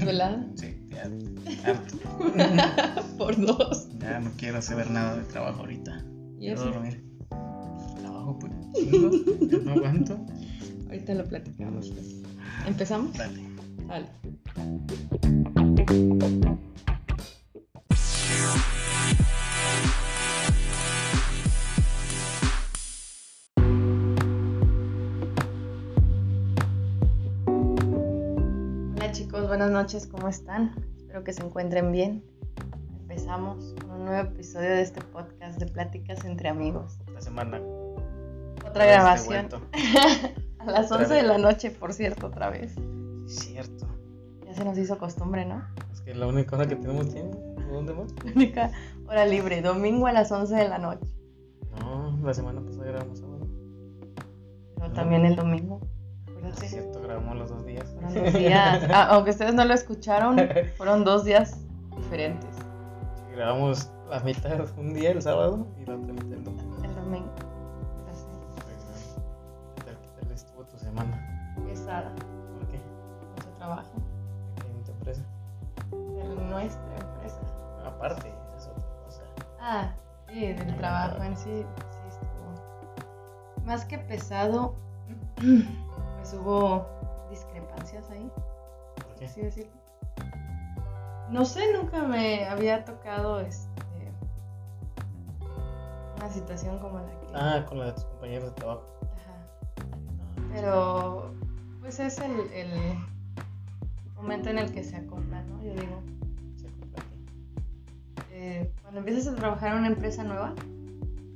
¿Desvelada? Sí, ya. harto. Por dos. Ya no quiero saber nada de trabajo ahorita. ¿Y Quiero dormir. Trabajo, pues. ya no aguanto. Ahorita lo platicamos, pues. ¿Empezamos? Dale. Dale. Buenas noches, ¿cómo están? Espero que se encuentren bien. Empezamos con un nuevo episodio de este podcast de pláticas entre amigos. La semana. Otra de grabación. A las Otra 11 de la noche, por cierto, otra vez. Cierto. Ya se nos hizo costumbre, ¿no? Es que la única hora que tenemos tiempo. ¿Dónde más? La única hora libre, domingo a las 11 de la noche. No, la semana pasada grabamos sábado. Pero No. también el domingo. Es cierto, grabamos los dos días. Fueron dos días. Ah, aunque ustedes no lo escucharon, fueron dos días diferentes. grabamos la mitad un día el sábado y la otra mitad el domingo. El domingo. Ya sé. ¿Qué tal, estuvo tu semana? Pesada. ¿Por qué? Mucho trabajo. ¿Aquí en tu empresa? De nuestra empresa. Aparte, esa es otra cosa. Ah, sí, del trabajo en sí, sí estuvo. Más que pesado, pues hubo discrepancias ahí. ¿Por qué? así decirlo. No sé, nunca me había tocado este, una situación como la que. Ah, con la de tus compañeros de trabajo. Ajá. No, Pero, pues es el, el momento en el que se acopla, ¿no? Yo digo, se acopla aquí. eh, cuando empiezas a trabajar en una empresa nueva,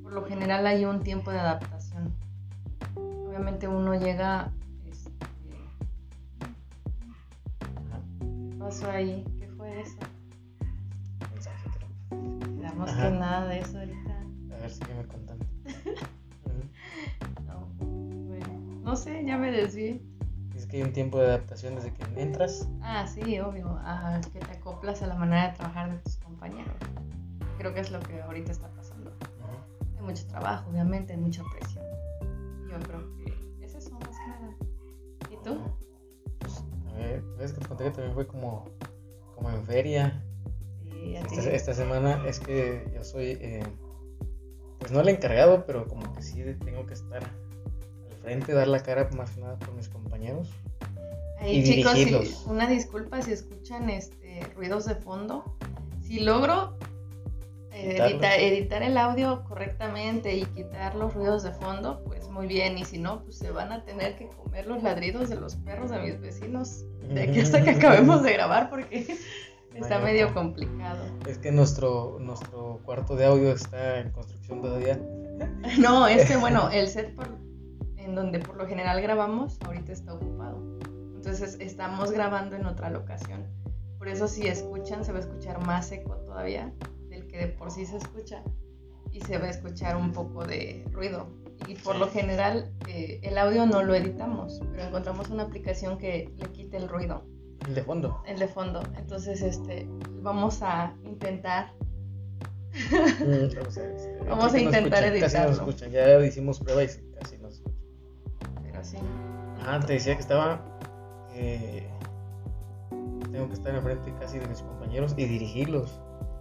por lo general hay un tiempo de adaptación. Obviamente uno llega. Pasó ahí? ¿Qué fue eso? Mensaje, creo. Que nada de eso ahorita. A ver, sígueme contando. Ujú. No, bueno, no sé, ya me desvié. Es que hay un tiempo de adaptación desde que entras. Ah, sí, obvio. Ajá, que te acoplas a la manera de trabajar de tus compañeros. Creo que es lo que ahorita está pasando. Hay mucho trabajo, obviamente, hay mucha presión. Yo creo ves que te conté que también fue como, como en feria. Sí. Esta, esta semana es que yo soy, eh, pues no el encargado, pero como que sí tengo que estar al frente, dar la cara más que nada por mis compañeros. Ahí, y chicos, dirigirlos. una disculpa si escuchan este ruidos de fondo. Si logro eh, editar, editar el audio correctamente y quitar los ruidos de fondo, pues muy bien. Y si no, pues se van a tener que comer los ladridos de los perros de mis vecinos de aquí hasta que acabemos de grabar porque está medio complicado. Es que nuestro, nuestro cuarto de audio está en construcción todavía. No, es que bueno, el set por- en donde por lo general grabamos ahorita está ocupado. Entonces estamos grabando en otra locación. Por eso si escuchan se va a escuchar más eco todavía del que de por sí se escucha y se va a escuchar un poco de ruido. Y por Sí. lo general eh, el audio no lo editamos, pero encontramos una aplicación que le quite el ruido, El de fondo. el de fondo. Entonces este vamos a intentar este, Vamos a no intentar Casi no editarlo. escuchan. Ya hicimos prueba y casi no escuchan. pero sí. Ah, te decía que estaba. eh, tengo que estar enfrente casi de mis compañeros y dirigirlos.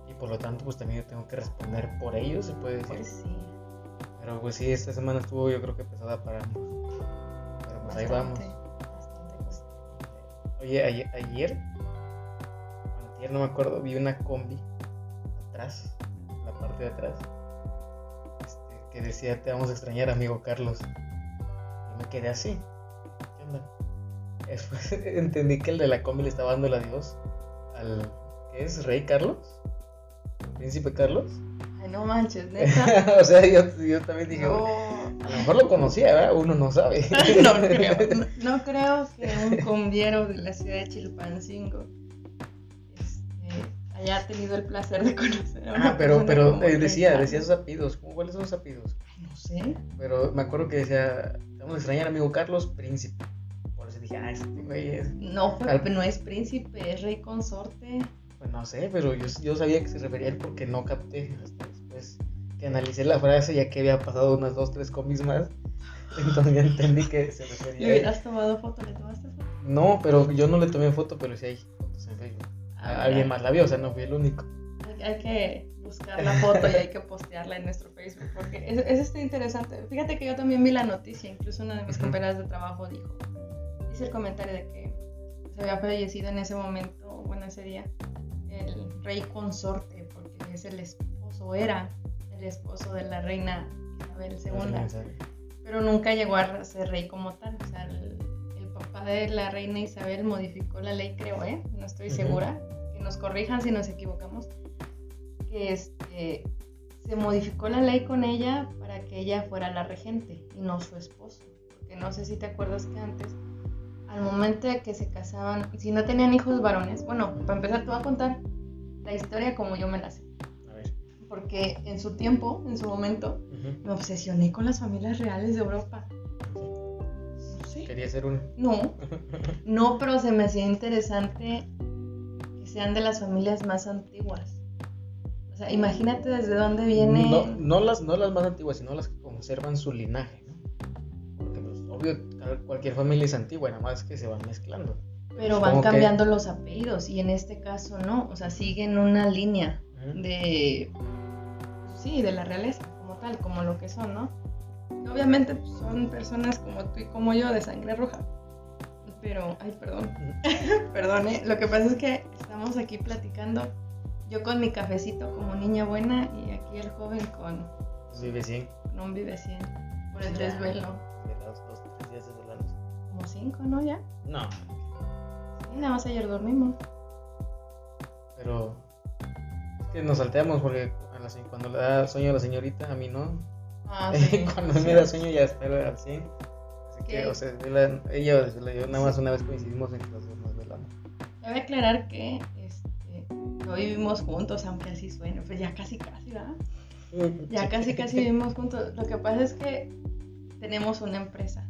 Y por lo tanto, pues también yo tengo que responder por ellos, se puede decir. Pues sí. Pero pues sí, esta semana estuvo yo creo que pesada para ambos. Pero pues ahí vamos. Bastante. Oye, ayer, ayer, antier, no me acuerdo, vi una combi atrás, en la parte de atrás, este, que decía, te vamos a extrañar, amigo Carlos. Y me quedé así. ¿Qué onda? Después entendí que el de la combi le estaba dando el adiós al, ¿qué es? ¿Rey Carlos? ¿Príncipe Carlos? No manches, neta. o sea, yo, yo también dije, No, a lo mejor lo conocía, ¿verdad? Uno no sabe. no creo. No, no creo que un combiero de la ciudad de Chilpancingo este, haya tenido el placer de conocer a una Ah, pero, pero eh, decía, decía apellidos. ¿Cómo, ¿Cuáles son sus apellidos? Ay, No sé. Pero me acuerdo que decía, vamos a extrañar, amigo Carlos, príncipe. Por eso dije, ah, este güey es. No, fue- Al- no es príncipe, es rey consorte. Pues no sé, pero yo, yo sabía que se refería a él porque no capté hasta que analicé la frase, ya que había pasado unas dos, tres comis más. Entonces ya entendí que se ¿Le refería él. hubieras tomado foto? ¿Le tomaste foto? No, pero yo no le tomé foto, pero sí hay fotos en Facebook. A Alguien ver, más la vio, o sea, no fui el único. Hay, que buscar la foto y hay que postearla en nuestro Facebook porque es, es este interesante. Fíjate que yo también vi la noticia, incluso una de mis compañeras de trabajo dijo, hice el comentario de que se había fallecido en ese momento, bueno, ese día, el rey consorte, porque es el esposo, era el esposo de la reina Isabel II, pero nunca llegó a ser rey como tal. O sea, el, el papá de la reina Isabel modificó la ley, creo, ¿eh? No estoy segura. Que nos corrijan si nos equivocamos. Que este, se modificó la ley con ella para que ella fuera la regente y no su esposo. Porque no sé si te acuerdas que antes, al momento de que se casaban, si no tenían hijos varones, bueno, para empezar, te voy a contar la historia como yo me la sé. Porque en su tiempo, en su momento, me obsesioné con las familias reales de Europa. Sí. Quería ser uno. No, no, pero se me hacía interesante que sean de las familias más antiguas. O sea, imagínate desde dónde viene. No, no, las, no las más antiguas, sino las que conservan su linaje, ¿no? Porque, pues, obvio, cualquier familia es antigua, nada más que se van mezclando. pero van que- cambiando los apellidos y en este caso no. O sea, siguen una línea de. Sí, de la realeza, como tal, como lo que son, ¿no? Y Obviamente pues, son personas como tú y como yo de sangre roja. Pero, ay, perdón. Perdón, ¿eh? Lo que pasa es que estamos aquí platicando. Yo con mi cafecito como niña buena y aquí el joven con, vive 100. con un vive 100 por el desvelo. Dos, tres días desvelándose. Como cinco, ¿no? Ya. No, Sí, nada más ayer dormimos. pero es que nos salteamos porque la cuando le da sueño a la señorita, a mí no. Ah, cuando me da sueño ya está al 100. Así que, o sea, ella desvela, yo nada más una vez coincidimos en que nos velamos. Cabe aclarar que este, no vivimos juntos, aunque así suene. Pues ya casi, casi, ¿verdad? Ya casi, casi vivimos juntos. Lo que pasa es que tenemos una empresa.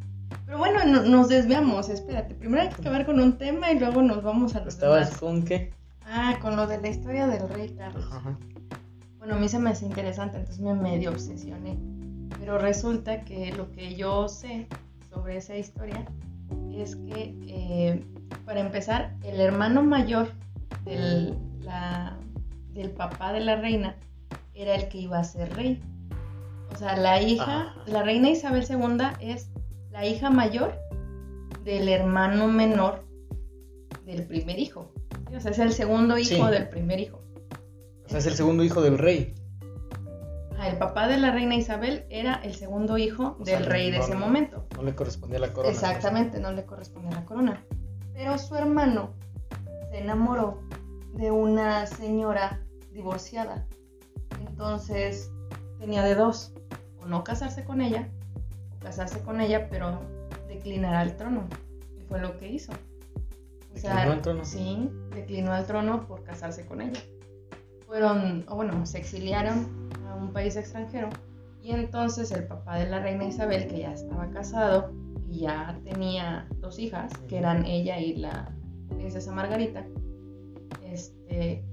Pero bueno, no- nos desviamos, espérate. Primero hay que acabar con un tema y luego nos vamos a los ¿Estabas demás. con qué? Ah, con lo de la historia del rey Carlos. Ajá. Bueno, a mí se me hace interesante, entonces me medio obsesioné. Pero resulta que lo que yo sé sobre esa historia es que, eh, para empezar, el hermano mayor del, la- del papá de la reina era el que iba a ser rey. O sea, la hija, Ah. la reina Isabel II es la hija mayor del hermano menor del primer hijo. O sea, es el segundo hijo Sí. del primer hijo. Es el segundo hijo del rey. Ah, el papá de la reina Isabel era el segundo hijo O del rey de no- ese momento. No le correspondía la corona. Exactamente, no le corresponde la corona. Pero su hermano se enamoró de una señora divorciada. Entonces tenía de dos, o no casarse con ella, o casarse con ella, pero declinar al trono. Y fue lo que hizo. O ¿Declinó al trono? Sí, declinó al trono por casarse con ella. Fueron, o bueno, se exiliaron a un país extranjero y entonces el papá de la reina Isabel, que ya estaba casado y ya tenía dos hijas, que eran ella y la princesa Margarita, este,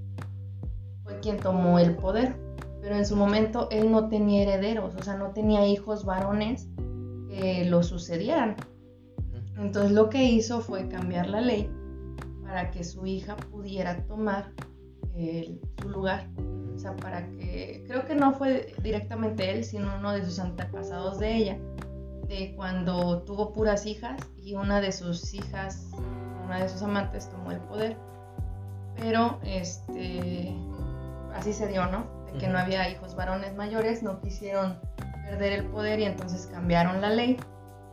fue quien tomó el poder. Pero en su momento él no tenía herederos, o sea, no tenía hijos varones que lo sucedieran. Entonces lo que hizo fue cambiar la ley para que su hija pudiera tomar el- su lugar. O sea, para que, creo que no fue directamente él, sino uno de sus antepasados de ella, de cuando tuvo puras hijas y una de sus hijas, una de sus amantes tomó el poder. Pero, este, así se dio, ¿no? De que no había hijos varones mayores, no quisieron perder el poder y entonces cambiaron la ley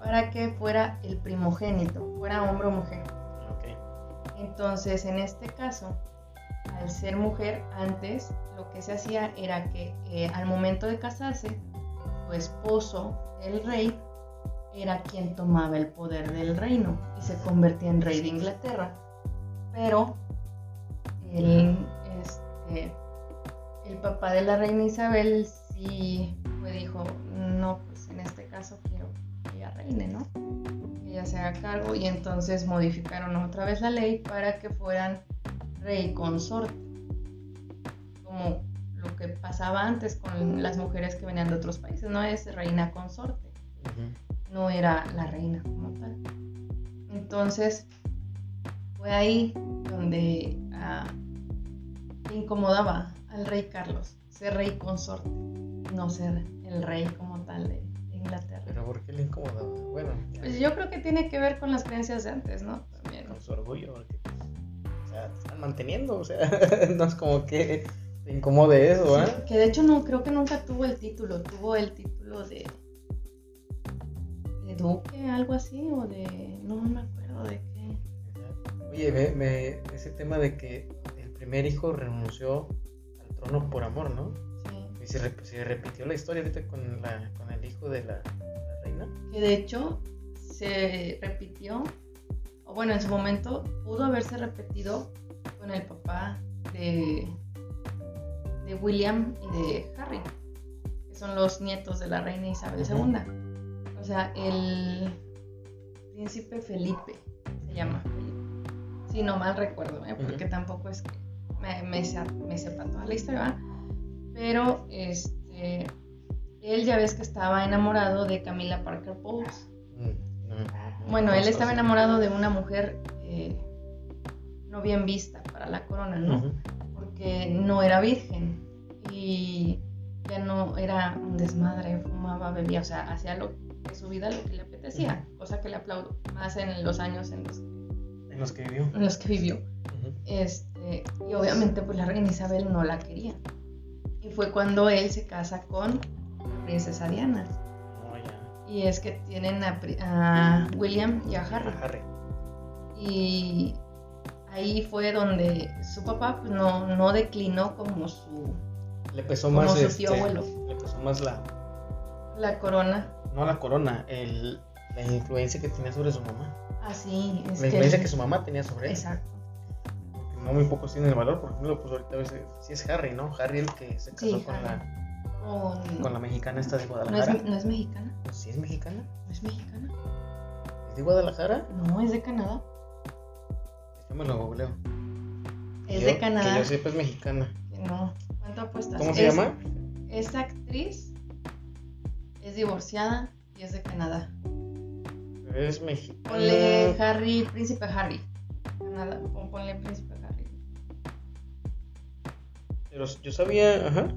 para que fuera el primogénito, fuera hombre o mujer. Ok. Entonces, en este caso, al ser mujer, antes lo que se hacía era que eh, al momento de casarse, su esposo, el rey, era quien tomaba el poder del reino y se convertía en rey de Inglaterra. Pero el, este, el papá de la reina Isabel sí fue, dijo, no, pues en este caso quiero que ella reine, ¿no? Que ella se haga cargo y entonces modificaron otra vez la ley para que fueran rey consorte, como lo que pasaba antes con las mujeres que venían de otros países, no es reina consorte, no era la reina como tal. Entonces, fue ahí donde ah, incomodaba al rey Carlos ser rey consorte, no ser el rey como tal de, Inglaterra. ¿Pero por qué le incomodaba? Bueno, pues yo creo que tiene que ver con las creencias de antes, ¿no? También. Con su orgullo, porque están manteniendo, o sea, no es como que te incomode eso, ¿eh? que de hecho no, creo que nunca tuvo el título, tuvo el título de de duque, algo así, o de, no me acuerdo de qué. Oye, me, ese tema de que el primer hijo renunció al trono por amor, ¿no? Sí. Y se, repitió la historia ahorita con, la, con el hijo de la, reina. Que de hecho se repitió, o bueno, en su momento pudo haberse repetido con el papá de, de William y de Harry, que son los nietos de la reina Isabel II. O sea, el príncipe Felipe se llama si no mal recuerdo, ¿eh? porque tampoco es que me, me, sepa toda la historia, pero este, él ya ves que estaba enamorado de Camila Parker Bowles. Mm, bueno, él estaba enamorado de una mujer eh, no bien vista para la corona, ¿no? Porque no era virgen y ya no era un desmadre, fumaba, bebía, o sea, hacía lo, de su vida lo que le apetecía, cosa que le aplaudo más en los años en los que en los que vivió. En los que vivió. este, y obviamente pues la reina Isabel no la quería. Y fue cuando él se casa con la princesa Diana. Y es que tienen a, William y a Harry. Harry. Y ahí fue donde su papá pues, no, no declinó como su le pesó más su tío este, abuelo. Le pesó más la la corona. No la corona, el, la influencia que tenía sobre su mamá. Así es. La influencia que... su mamá tenía sobre él. Exacto. no muy pocos tienen el valor, por ejemplo, pues ahorita a veces, sí es Harry, ¿no? Harry el que se casó con la con la mexicana esta de Guadalajara. ¿No es, mexicana? ¿Sí es mexicana? ¿No es mexicana? ¿Es de Guadalajara? No, es de Canadá. Yo me lo googleo. Es de Canadá. Que yo sepa es mexicana. No. ¿Cuánto apuestas? ¿Cómo se llama? Es actriz, es divorciada y es de Canadá. Es mexicano. Ponle Harry, Príncipe Harry. Nada, ponle Príncipe Harry. Pero yo sabía, ajá.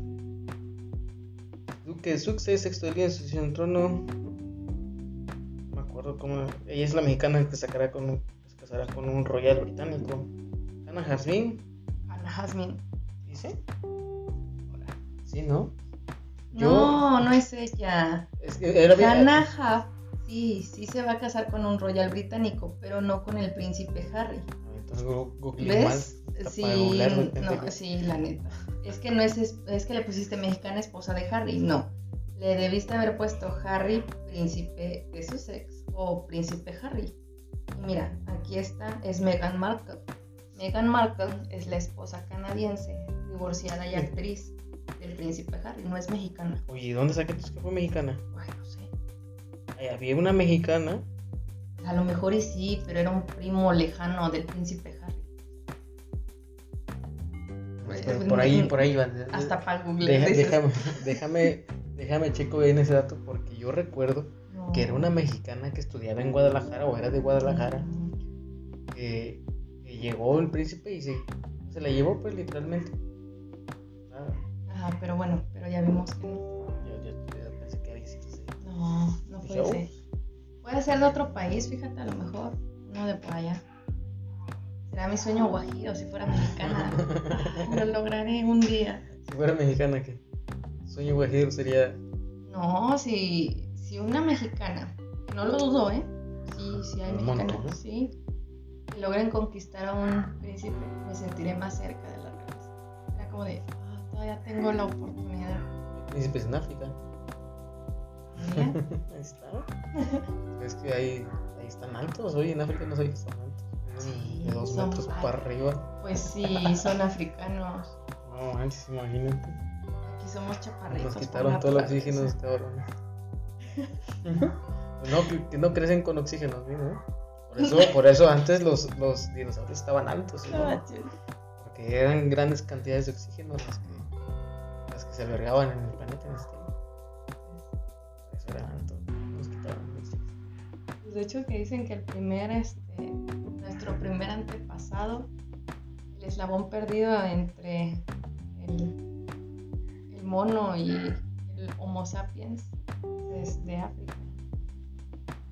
Duque de Sussex, sexto de línea sucesión al trono. No me acuerdo cómo. Ella es la mexicana que sacará con, se casará con un royal británico. Ana Jasmine. Ana Jasmine. ¿Dice? Sí, ¿no? No, no es ella. Es que era Ana Sí, sí se va a casar con un royal británico, pero no con el príncipe Harry. Entonces Google ¿Ves? Sí, no, sí, la neta. Es que no es, es que le pusiste mexicana esposa de Harry, no. Le debiste haber puesto Harry, príncipe de Sussex o príncipe Harry. Y mira, aquí está, es Meghan Markle. Meghan Markle es la esposa canadiense, divorciada y actriz del príncipe Harry, no es mexicana. Oye, ¿dónde sacaste que fue mexicana? Bueno, no sé había una mexicana. A lo mejor y sí, pero era un primo lejano del príncipe Harry. Por ahí, por ahí Hasta para Google. déjame, déjame, déjame checo bien ese dato porque yo recuerdo que era una mexicana que estudiaba en Guadalajara o era de Guadalajara. Que, llegó el príncipe y se, se la llevó pues literalmente. Ah. Ajá, pero bueno, pero ya vimos que no. No, no puede ser. Puede ser de otro país, fíjate, a lo mejor. Uno de por allá. Será mi sueño guajiro si fuera mexicana. lo lograré un día. Si fuera mexicana, ¿qué? Sueño guajiro sería. No, si, si una mexicana, no lo dudo, ¿eh? Sí, sí hay mexicanas, sí. Que logren conquistar a un príncipe, me sentiré más cerca de la realeza. Era como de, ah, todavía tengo la oportunidad. Príncipes en África. ahí está. es que ahí, ahí están altos. Hoy en África no sé que están altos. Sí, de dos metros para arriba. Pues sí, son africanos. No manches, imagínate. Aquí somos chaparritos. Nos quitaron todo el oxígeno, cabrones. no, que, no crecen con oxígeno, ¿no? Por eso, por eso antes los, los dinosaurios estaban altos. ¿no? Porque eran grandes cantidades de oxígeno las que, las que se albergaban en el planeta en este pues de hecho que dicen que el primer, este, nuestro primer antepasado el eslabón perdido entre el, el mono y el Homo sapiens desde África.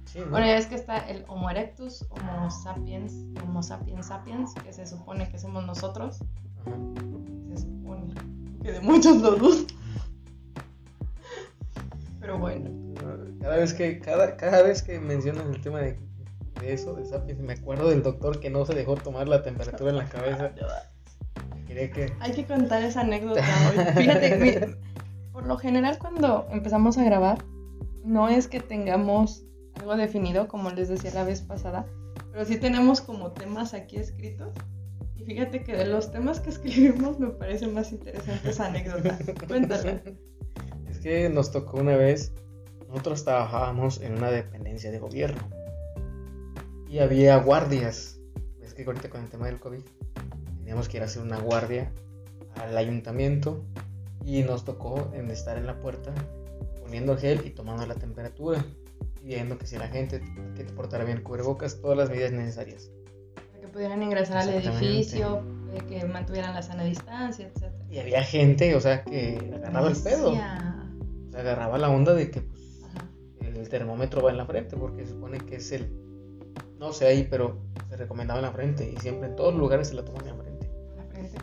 Sí, ¿no? Bueno, ya es que está el Homo erectus, Homo sapiens, Homo sapiens sapiens, que se supone que somos nosotros. Ajá. Se supone que de muchos lo dudo. Pero bueno, Cada vez que, cada, cada vez que mencionas el tema de, de eso, de Sapiens, me acuerdo del doctor que no se dejó tomar la temperatura en la cabeza. Que. hay que contar esa anécdota hoy. Fíjate, mi- por lo general cuando empezamos a grabar, no es que tengamos algo definido, como les decía la vez pasada, pero sí tenemos como temas aquí escritos. Y fíjate que de los temas que escribimos me parece más interesante esa anécdota. Cuéntala. Es que nos tocó una vez, nosotros trabajábamos en una dependencia de gobierno y había guardias. Es que ahorita con el tema del COVID teníamos que ir a hacer una guardia al ayuntamiento y nos tocó en estar en la puerta poniendo gel y tomando la temperatura y viendo que si la gente que te portara bien cubrebocas, todas las medidas necesarias. Para que pudieran ingresar al edificio, que mantuvieran la sana distancia, etc. Y había gente, o sea, que agarraba el pedo. O sea, agarraba la onda de que pues, el termómetro va en la frente porque se supone que es el no sé ahí pero se recomendaba en la frente y siempre en todos los lugares se la toman en la frente La frente.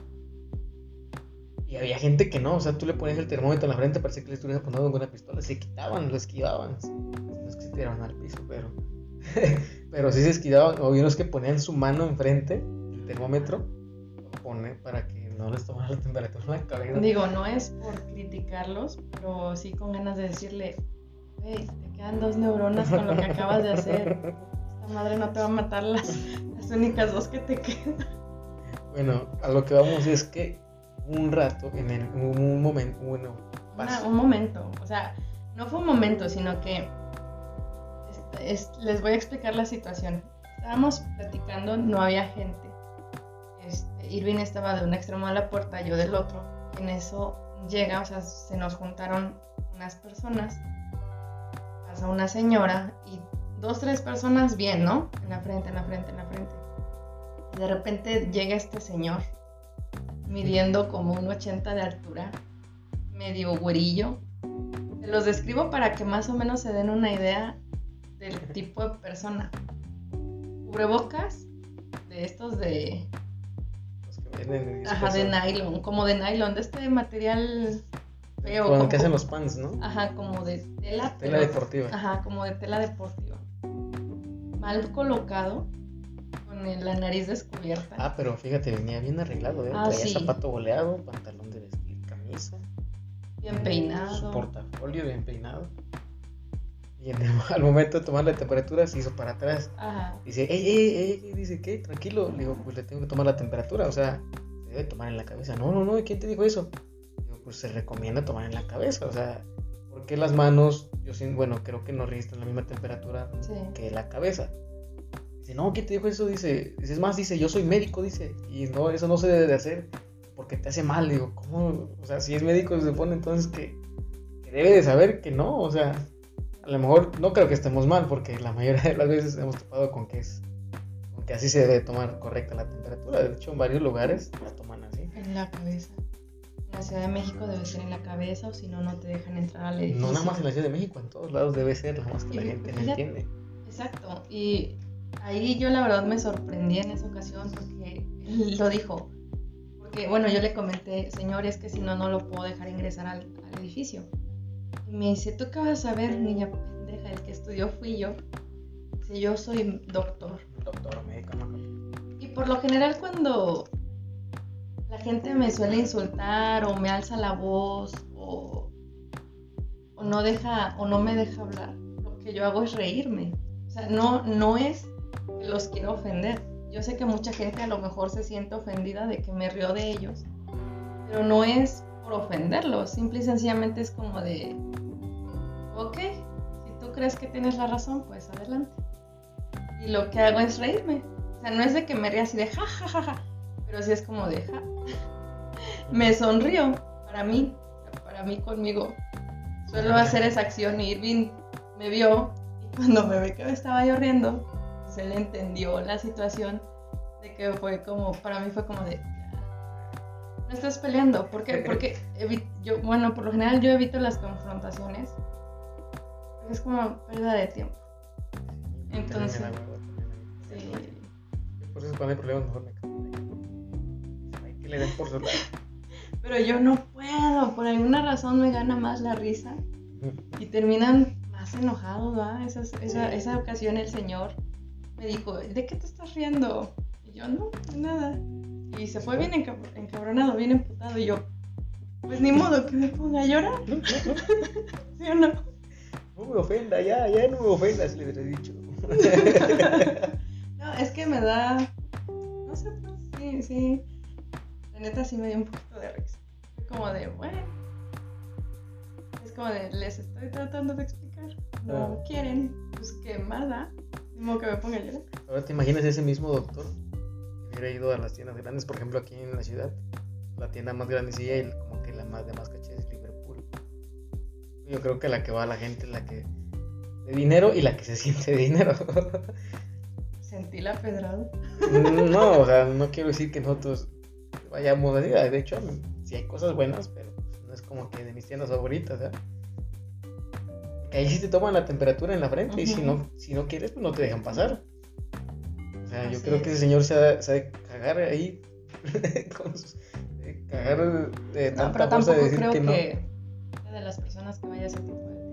y había gente que no o sea tú le ponías el termómetro en la frente parecía que le estuvieras apuntando con una pistola se quitaban lo esquivaban no es que se tiraban al piso pero pero sí se esquivaban o unos que ponían su mano enfrente el termómetro lo ponen para que no les tomara la temperatura en la cabeza Digo, no es por criticarlos, pero sí con ganas de decirle, hey, te quedan dos neuronas con lo que acabas de hacer. Esta madre no te va a matar las, las únicas dos que te quedan. bueno a lo que vamos es que un rato en el, un, un momento bueno Una- un momento, o sea, no fue un momento, sino que es- les voy a explicar la situación. Estábamos platicando, no había gente. Este, Irving estaba de un extremo de la puerta, yo del otro. En eso llega, o sea, se nos juntaron unas personas. Pasa una señora y dos, tres personas bien, ¿no? En la frente, en la frente, en la frente. Y de repente llega este señor, midiendo como un 80 de altura, medio güerillo. Se los describo para que más o menos se den una idea del tipo de persona. Cubrebocas de estos de, Los que venden en ajá, de nylon, como de nylon, de este material feo. Con como- que hacen los pants, ¿no? Ajá, como de tela. Tela pero- deportiva. Ajá, como de tela deportiva. Mal colocado, con la nariz descubierta. Ah, pero fíjate, venía bien arreglado, ¿eh? Ah, Traía sí. zapato boleado, pantalón de vestir, camisa. bien Su peinado. portafolio bien peinado. Y en el- al momento de tomar la temperatura se hizo para atrás. Ajá. Dice, ey, ey, ey, ey", dice, ¿qué? Tranquilo. Le digo, pues le tengo que tomar la temperatura, o sea, se debe tomar en la cabeza. No, no, no, ¿y ¿quién te dijo eso? Digo, pues se recomienda tomar en la cabeza, o sea, porque las manos, yo sí, bueno, creo que no registran la misma temperatura Sí. que la cabeza. Dice, no, ¿quién te dijo eso? Dice, dice, es más, dice, yo soy médico, dice, y no, eso no se debe de hacer porque te hace mal. Digo, ¿cómo? O sea, si es médico se supone entonces que, que debe de saber que no, o sea, a lo mejor no creo que estemos mal porque la mayoría de las veces hemos topado con que es, con que así se debe tomar correcta la temperatura. De hecho, en varios lugares la toman así. En la cabeza. La Ciudad de México debe ser en la cabeza o si no, no te dejan entrar al edificio. No nada más en la Ciudad de México, en todos lados debe ser, nada más que la Y gente no entiende. Exacto. Y ahí yo la verdad me sorprendí en esa ocasión porque él lo dijo. Porque, bueno, yo le comenté, señor, es que si no, no lo puedo dejar ingresar al, al edificio. Y me dice, ¿tú qué vas a ver, niña pendeja? El que estudió fui yo. Dice, yo soy doctor. Doctor médico, no. Y por lo general cuando la gente me suele insultar o me alza la voz o, no deja o no me deja hablar, lo que yo hago es reírme. O sea, no, no es que los quiero ofender. Yo sé que mucha gente a lo mejor se siente ofendida de que me río de ellos, pero no es por ofenderlos, simple y sencillamente es como de, ok, si tú crees que tienes la razón, pues adelante. Y lo que hago es reírme. O sea, no es de que me ría así de ja, ja, ja, ja, pero sí es como de ja. Me sonrío para mí, para mí conmigo. Suelo hacer esa acción y Irving me vio y cuando me ve que me estaba yo riendo, pues él entendió la situación de que fue como, para mí fue como de, no estás peleando. ¿Por qué? Porque yo, bueno, por lo general yo evito las confrontaciones. Es como pérdida de tiempo. Entonces, sí. Por eso cuando hay problemas mejor me que le den por su lado. Pero yo no puedo, por alguna razón me gana más la risa y terminan más enojados, ¿va? Esa, esa, esa ocasión el señor me dijo, ¿de qué te estás riendo? Y yo, no, de nada. Y se fue bien encabronado, bien emputado. Y yo, pues ni modo que me ponga a llorar. ¿Sí o no? No me ofenda, ya, ya no me ofendas, le hubiera dicho. no, es que me da. No sé, pues sí, sí. La neta sí me dio un poquito de risa. Como de, bueno. Es como de, les estoy tratando de explicar. No ah. quieren. Pues qué más da. Como que me ponga a llorar. Ahora te imaginas ese mismo doctor que hubiera ido a las tiendas grandes, por ejemplo, aquí en la ciudad. La tienda más grandecilla y como que la más de más caché es Liverpool. Yo creo que la que va a la gente es la que de dinero y la que se siente de dinero. Sentí la pedrada. No, o sea, no quiero decir que nosotros vayamos así. De hecho, sí hay cosas buenas, pero no es como que de mis tiendas favoritas, ¿eh? Que ahí sí te toman la temperatura en la frente y si no, si no quieres, pues no te dejan pasar. O sea, yo creo que ese señor se ha, de cagar ahí. con sus, de cagar de no, tanta pero de decir creo que, no. que de las personas que vaya a ese tipo de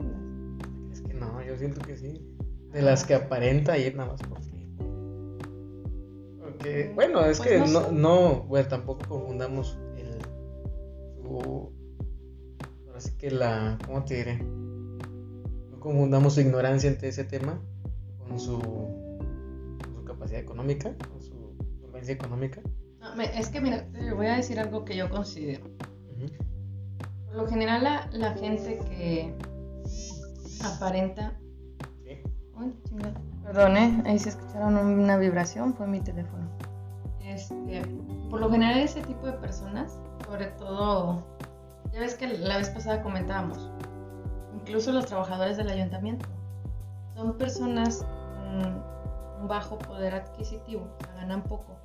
yo siento que sí. De las que aparenta ir nada más porque. Porque, bueno, es pues que no, no, bueno, tampoco confundamos el. Su. Ahora sí que la. ¿Cómo te diré? No confundamos su ignorancia ante ese tema con su. Con su capacidad económica, con su solvencia económica. es que, mira, te voy a decir algo que yo considero. Por lo general, la, la gente que aparenta Perdón, ¿eh? ahí se escucharon una vibración, fue mi teléfono. Este, por lo general ese tipo de personas, sobre todo, ya ves que la vez pasada comentábamos, incluso los trabajadores del ayuntamiento, son personas con bajo poder adquisitivo, ganan poco,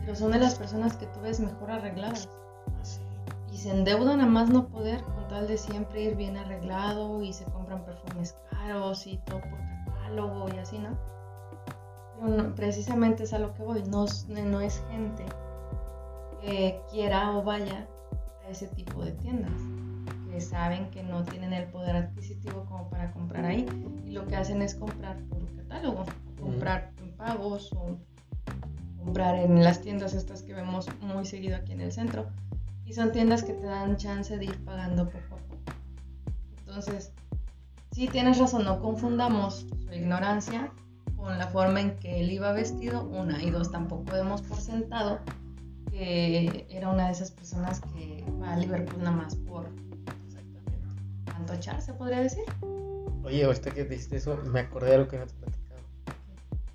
pero son de las personas que tú ves mejor arregladas. Y se endeudan a más no poder con tal de siempre ir bien arreglado y se compran perfumes caros y todo por y así, ¿no? precisamente es a lo que voy, no, no es gente que quiera o vaya a ese tipo de tiendas, que saben que no tienen el poder adquisitivo como para comprar ahí y lo que hacen es comprar por catálogo, comprar en pagos o comprar en las tiendas estas que vemos muy seguido aquí en el centro y son tiendas que te dan chance de ir pagando poco a poco. Entonces, sí tienes razón, no confundamos su ignorancia con la forma en que él iba vestido, una, y dos, tampoco demos por sentado que era una de esas personas que va a Liverpool nada más por antochar, se podría decir. Oye, ahorita que dijiste eso, me acordé de lo que me has platicado.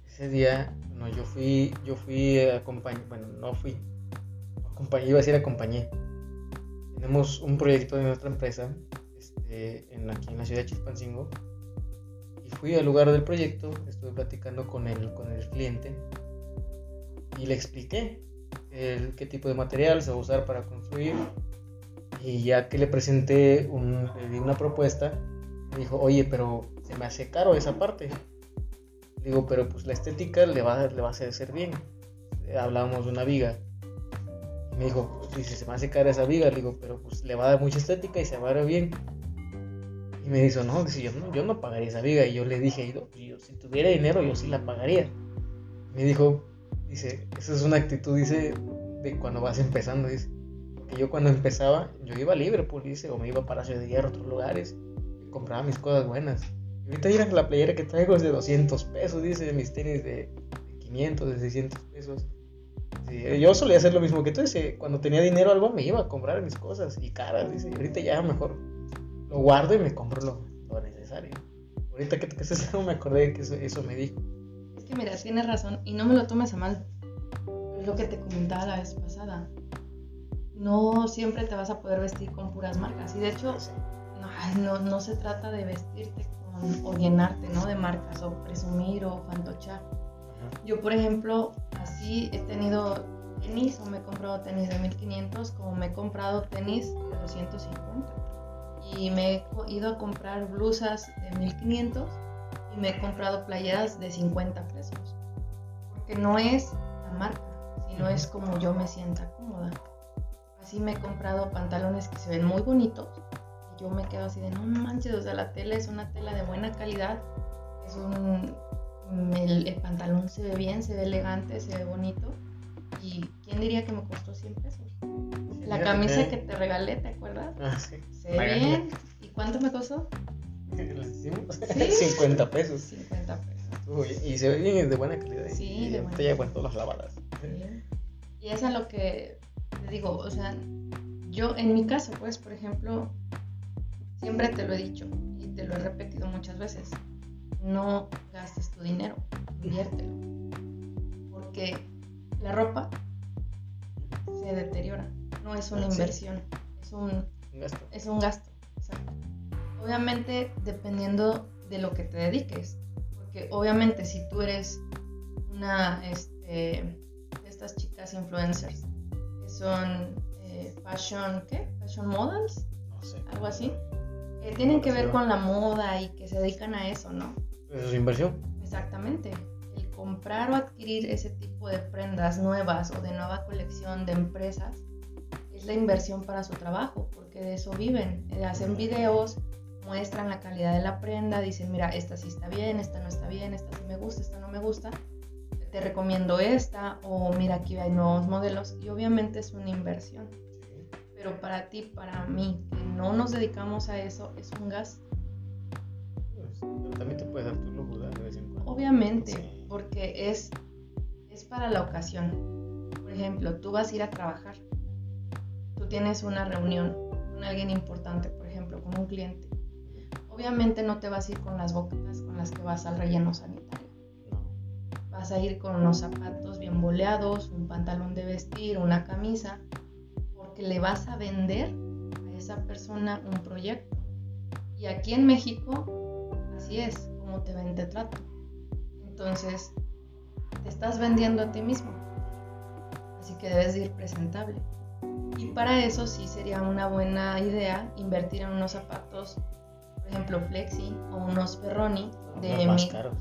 Ese día, no, yo fui, yo fui acompañé, bueno, no fui, acompañé, iba a decir acompañé. Tenemos un proyecto de nuestra empresa este, en, aquí en la ciudad de Chilpancingo. Y fui al lugar del proyecto, estuve platicando con el, con el cliente y le expliqué el, qué tipo de material se va a usar para construir. Y ya que le presenté un, una propuesta, me dijo, oye, pero se me hace caro esa parte. Digo, pero pues la estética le va, le va a hacer bien. Hablábamos de una viga. Me dijo, pues dice, se me hace cara esa viga. Le digo, pero pues le va a dar mucha estética y se va a ver bien. Y me dijo, no, dice, yo, no, yo no pagaría esa viga. Y yo le dije, yo, si tuviera dinero, yo sí la pagaría. Me dijo, dice, esa es una actitud, dice, de cuando vas empezando, dice. Porque yo cuando empezaba, yo iba a Liverpool, dice, o me iba para Ciudad de Guerra, otros lugares, compraba mis cosas buenas. Y ahorita mira la playera que traigo es de 200 pesos, dice, mis tenis de, 500, de 600 pesos. yo solía hacer lo mismo que tú, dice, cuando tenía dinero algo me iba a comprar mis cosas y caras, dice, y ahorita ya mejor lo guardo y me compro lo, necesario. Ahorita que te eso me acordé que eso, me dijo. Es que mira, tienes razón y no me lo tomes a mal. Es lo que te comentaba la vez pasada. No siempre te vas a poder vestir con puras marcas. Y de hecho, no, no, se trata de vestirte con, o llenarte ¿no? de marcas o presumir o fantochar. Yo, por ejemplo, así he tenido tenis o me he comprado tenis de 1500 como me he comprado tenis de 250. Y me he ido a comprar blusas de 1500 y me he comprado playeras de 50 pesos. Porque no es la marca, sino es como yo me sienta cómoda. Así me he comprado pantalones que se ven muy bonitos y yo me quedo así de no manches, o sea, la tela es una tela de buena calidad, es un el, el pantalón se ve bien, se ve elegante, se ve bonito y quién diría que me costó 100 pesos. La camisa que te regalé, ¿te acuerdas? Ah, sí. Se ve bien. ¿Y cuánto me costó? ¿Sí? Sí. 50 pesos. 50 pesos. Uy, y se ve bien, es de buena calidad. Sí, y de buena ya cuento las lavadas. Sí. Y eso es lo que te digo, o sea, yo en mi caso, pues, por ejemplo, siempre te lo he dicho y te lo he repetido muchas veces, no gastes tu dinero, inviértelo. Porque la ropa se deteriora, no es una Ah, inversión, es un, gasto. es un gasto. exacto. Obviamente dependiendo de lo que te dediques, porque obviamente si tú eres una este, de estas chicas influencers que son eh, fashion, ¿qué? Fashion models, No sé. algo así, que tienen que ver con la moda y que se dedican a eso, ¿no? Eso es inversión. Exactamente. El comprar o adquirir ese tipo de prendas nuevas o de nueva colección de empresas es la inversión para su trabajo, porque de eso viven. Hacen videos, muestran la calidad de la prenda, dicen, mira, esta sí está bien, esta no está bien, esta sí me gusta, esta no me gusta, te recomiendo esta, o mira, aquí hay nuevos modelos, y obviamente es una inversión. Pero para ti, para mí, que no nos dedicamos a eso, es un gasto. Pues, también te puedes dar tu lujo de vez en cuando. Obviamente, Sí. porque es, es para la ocasión. Por ejemplo, tú vas a ir a trabajar. Tú tienes una reunión con alguien importante, por ejemplo, con un cliente. Obviamente no te vas a ir con las botas con las que vas al relleno sanitario. Vas a ir con unos zapatos bien boleados, un pantalón de vestir, una camisa, porque le vas a vender a esa persona un proyecto. Y aquí en México, así es, como te ven, te trato. Entonces, te estás vendiendo a ti mismo. Así que debes de ir presentable. Y para eso sí sería una buena idea invertir en unos zapatos, por ejemplo, Flexi o unos Ferroni de Los más caros.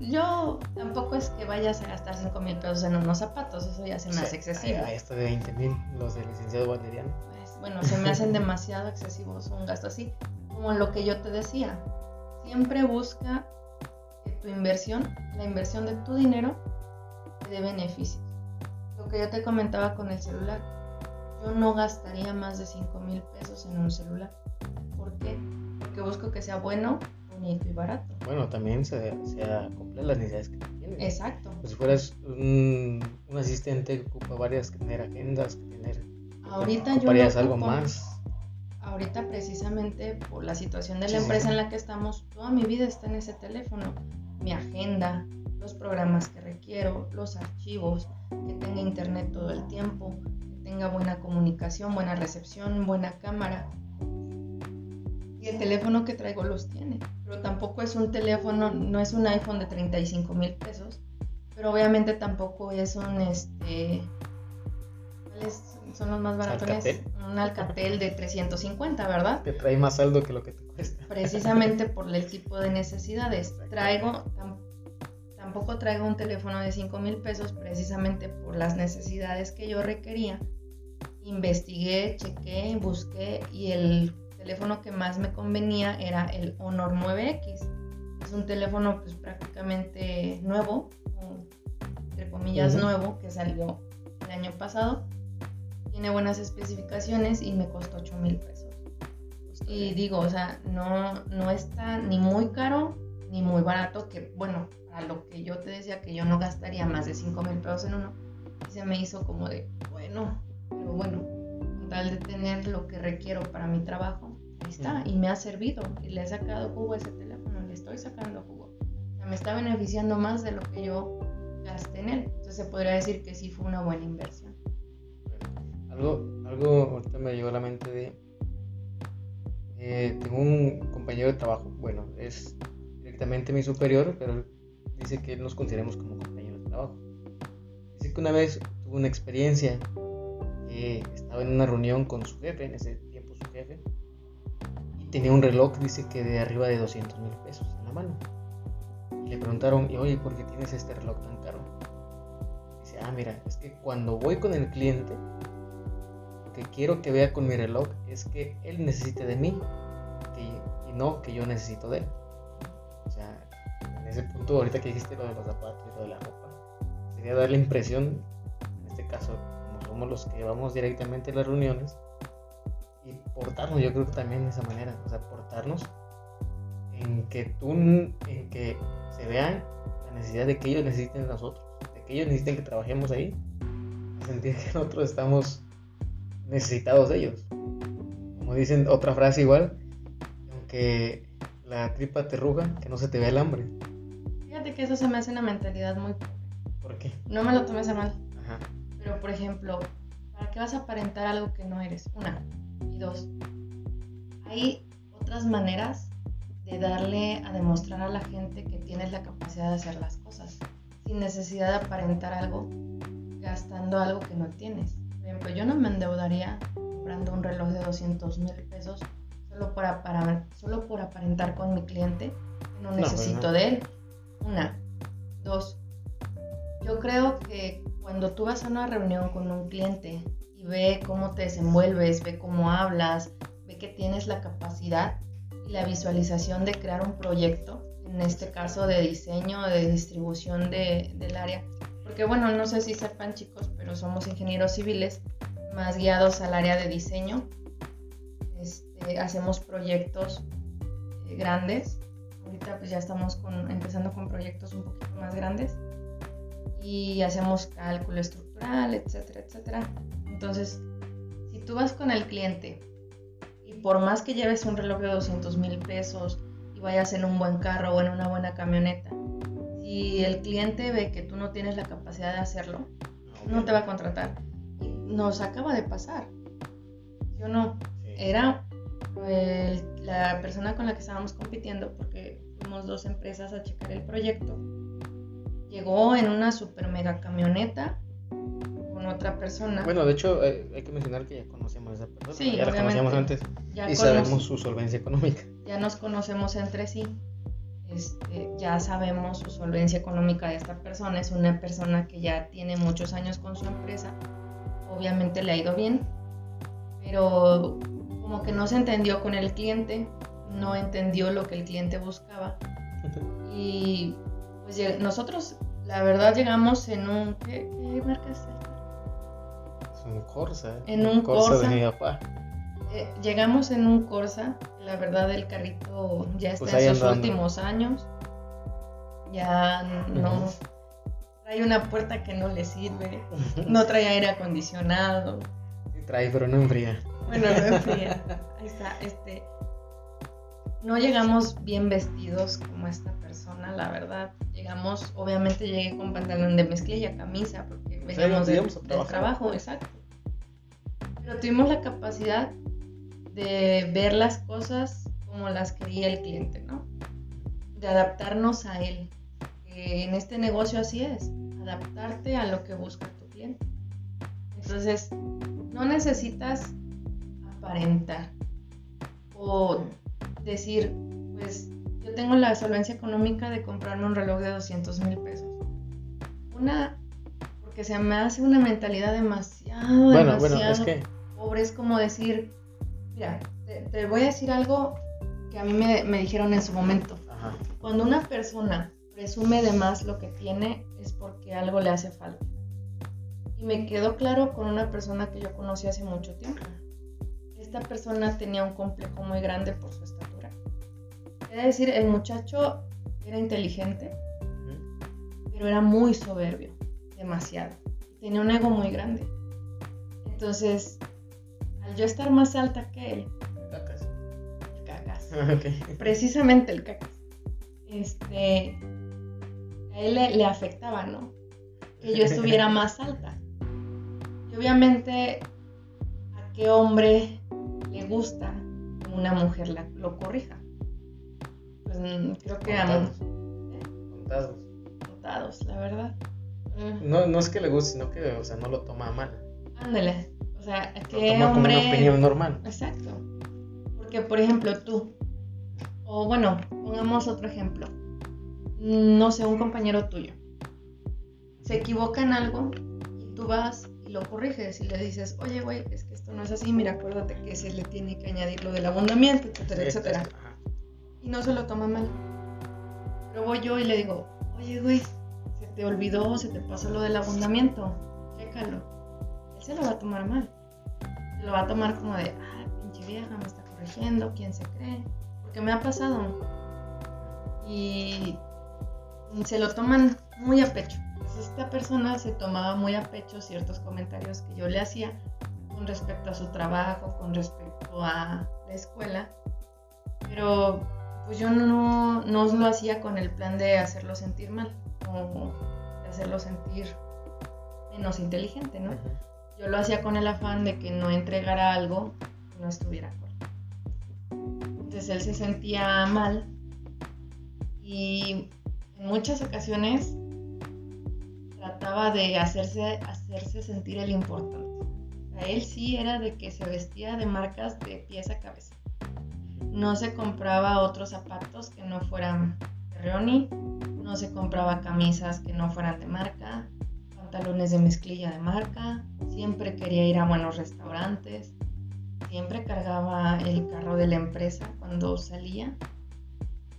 yo tampoco es que vayas a gastar 5 mil pesos en unos zapatos, eso ya se me hace excesivo. Ahí está de 20 mil, los del licenciado Valeriano. Pues, bueno, se me hacen demasiado excesivos un gasto así. Como lo que yo te decía, siempre busca que tu inversión, la inversión de tu dinero, te dé beneficios. Lo que yo te comentaba con el celular, no gastaría más de 5 mil pesos en un celular. ¿Por qué? Porque busco que sea bueno, bonito y barato. Bueno, también se, se las necesidades que tienes. Exacto. Pues si fueras un, un asistente que ocupa varias, que tener agendas, que tener... Ahorita yo no algo más. ahorita precisamente por la situación de la sí, empresa sí. en la que estamos, toda mi vida está en ese teléfono. Mi agenda, los programas que requiero, los archivos, que tenga internet todo el tiempo, que tenga buena comunicación, buena recepción, buena cámara. Y el teléfono que traigo los tiene, pero tampoco es un teléfono, no es un iPhone de 35 mil pesos, pero obviamente tampoco es un, este, ¿cuáles son los más baratones? Alcatel. Un Alcatel de 350, ¿verdad? Te trae más saldo que lo que te cuesta. precisamente por el tipo de necesidades. Traigo, tampoco traigo un teléfono de 5 mil pesos precisamente por las necesidades que yo requería. Investigué, chequé, busqué y el teléfono que más me convenía era el Honor 9X. Es un teléfono pues prácticamente nuevo, entre comillas Ujú. nuevo, que salió el año pasado. Tiene buenas especificaciones y me costó 8 mil pesos. Y digo, o sea, no, no está ni muy caro ni muy barato, que bueno, para lo que yo te decía que yo no gastaría más de 5 mil pesos en uno, y se me hizo como de, bueno, pero bueno, con tal de tener lo que requiero para mi trabajo, ahí está, y me ha servido, y le he sacado jugo a ese teléfono, le estoy sacando jugo. O sea, me está beneficiando más de lo que yo gasté en él. Entonces se podría decir que sí fue una buena inversión. Algo, algo ahorita me llegó a la mente de... eh, tengo un compañero de trabajo, bueno, es directamente mi superior, pero dice que nos consideremos como compañeros de trabajo. Dice que una vez tuvo una experiencia que estaba en una reunión con su jefe, en ese tiempo su jefe, y tenía un reloj, dice que de arriba de 200 mil pesos en la mano. Y le preguntaron, y oye, ¿por qué tienes este reloj tan caro? Dice, ah, mira, es que cuando voy con el cliente, lo que quiero que vea con mi reloj es que él necesite de mí y no que yo necesito de él. O sea, ese punto, ahorita que dijiste lo de los zapatos y lo de la ropa, sería dar la impresión, en este caso, como somos los que vamos directamente a las reuniones, y portarnos, yo creo que también de esa manera, o sea, portarnos en que tú, en que se vean la necesidad de que ellos necesiten de nosotros, de que ellos necesiten que trabajemos ahí, sentir que nosotros estamos necesitados de ellos. Como dicen otra frase igual, aunque la tripa te ruga, que no se te vea el hambre. Que eso se me hace una mentalidad muy ¿Por qué? No me lo tomes a mal. Ajá. Pero, por ejemplo, ¿para qué vas a aparentar algo que no eres? Una. Y dos, hay otras maneras de darle a demostrar a la gente que tienes la capacidad de hacer las cosas, sin necesidad de aparentar algo, gastando algo que no tienes. Por ejemplo, yo no me endeudaría comprando un reloj de 200 mil pesos solo por, solo por aparentar con mi cliente que no necesito de él. Una. Dos. Yo creo que cuando tú vas a una reunión con un cliente y ve cómo te desenvuelves, ve cómo hablas, ve que tienes la capacidad y la visualización de crear un proyecto, en este caso de diseño, de distribución de, del área. Porque bueno, no sé si sepan chicos, pero somos ingenieros civiles más guiados al área de diseño. Este, hacemos proyectos eh, grandes. Ahorita pues ya estamos empezando con proyectos un poquito más grandes y hacemos cálculo estructural, etcétera, etcétera. Entonces, si tú vas con el cliente y por más que lleves un reloj de 200 mil pesos y vayas en un buen carro o en una buena camioneta, si el cliente ve que tú no tienes la capacidad de hacerlo, no te va a contratar. Y nos acaba de pasar. Yo no. Era la persona con la que estábamos compitiendo, porque dos empresas a checar el proyecto llegó en una super mega camioneta con otra persona. Bueno, de hecho, eh, hay que mencionar que ya conocemos a esa persona. Sí, ya la conocíamos antes y sabemos su solvencia económica. Ya nos conocemos entre sí. Este, ya sabemos su solvencia económica de esta persona. Es una persona que ya tiene muchos años con su empresa. Obviamente le ha ido bien, pero como que no se entendió con el cliente, no entendió lo que el cliente buscaba. Y pues nosotros, la verdad, llegamos en un. ¿Qué, marca es Es un Corsa. En un Corsa. de mi papá. Eh, llegamos en un Corsa. La verdad, el carrito ya está pues en sus últimos años. Ya no. Trae una puerta que no le sirve. No trae aire acondicionado. Sí, trae, pero no enfría. Bueno, no enfría. Ahí está. Este. No llegamos bien vestidos como esta persona, la verdad. Llegamos, obviamente llegué con pantalón de mezclilla, camisa, porque veníamos del, trabajo, exacto. Pero tuvimos la capacidad de ver las cosas como las quería el cliente, ¿no? De adaptarnos a él. en este negocio así es, adaptarte a lo que busca tu cliente. Entonces, no necesitas aparentar o decir, pues yo tengo la solvencia económica de comprarme un reloj de 200 mil pesos. Una, porque se me hace una mentalidad demasiado, demasiado pobre. Es como decir, mira, te, voy a decir algo que a mí me, me dijeron en su momento. Cuando una persona presume de más lo que tiene es porque algo le hace falta. Y me quedó claro con una persona que yo conocí hace mucho tiempo. Esta persona tenía un complejo muy grande por su estatura es decir, el muchacho era inteligente, pero era muy soberbio, demasiado. Tenía un ego muy grande. Entonces, al yo estar más alta que él, cacas. El cacas. Precisamente el cacas. Este, a él le, afectaba, ¿no? Que yo estuviera más alta. Y obviamente, ¿a qué hombre le gusta que una mujer lo corrija? Pues creo que Contados. Contados. Contados, la verdad. Eh, No, no es que le guste, sino que, o sea, no lo toma mal. ándale. O sea, Lo que toma como hombre. una opinión normal. Exacto. Porque, por ejemplo, tú, o bueno, pongamos otro ejemplo. No sé, un compañero tuyo se equivoca en algo y tú vas y lo corriges y le dices, oye, güey, es que esto no es así, mira, acuérdate que se le tiene que añadir lo del abundamiento, etcétera, etcétera. ajá. Y no se lo toma mal. Voy yo y le digo, oye, güey, se te olvidó, se te pasó lo del abundamiento, chécalo. Él se lo va a tomar mal. Se lo va a tomar como de, ah, pinche vieja, me está corrigiendo, ¿quién se cree? Porque me ha pasado. Y se lo toman muy a pecho. Entonces, esta persona se tomaba muy a pecho ciertos comentarios que yo le hacía con respecto a su trabajo, con respecto a la escuela. Pero pues yo no, no lo hacía con el plan de hacerlo sentir mal o de hacerlo sentir menos inteligente, ¿no? Yo lo hacía con el afán de que no entregara algo que no estuviera correcto. Entonces él se sentía mal y en muchas ocasiones trataba de hacerse, hacerse sentir el importante. Sea, él sí era de que se vestía de marcas de pies a cabeza. No se compraba otros zapatos que no fueran de Reoni, no se compraba camisas que no fueran de marca, pantalones de mezclilla de marca, siempre quería ir a buenos restaurantes, siempre cargaba el carro de la empresa cuando salía.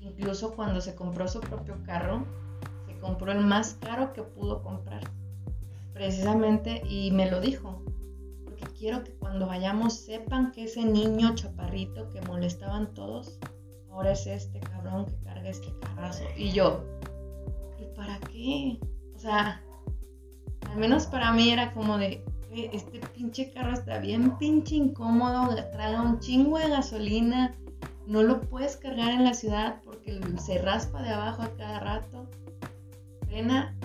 Incluso cuando se compró su propio carro, se compró el más caro que pudo comprar. Precisamente, y me lo dijo, quiero que cuando vayamos sepan que ese niño chaparrito que molestaban todos, ahora es este cabrón que carga este carrazo. Y yo, ¿y para qué? O sea, al menos para mí era como de, "Eh, este pinche carro está bien pinche incómodo, traga un chingo de gasolina, no lo puedes cargar en la ciudad porque se raspa de abajo a cada rato. Frena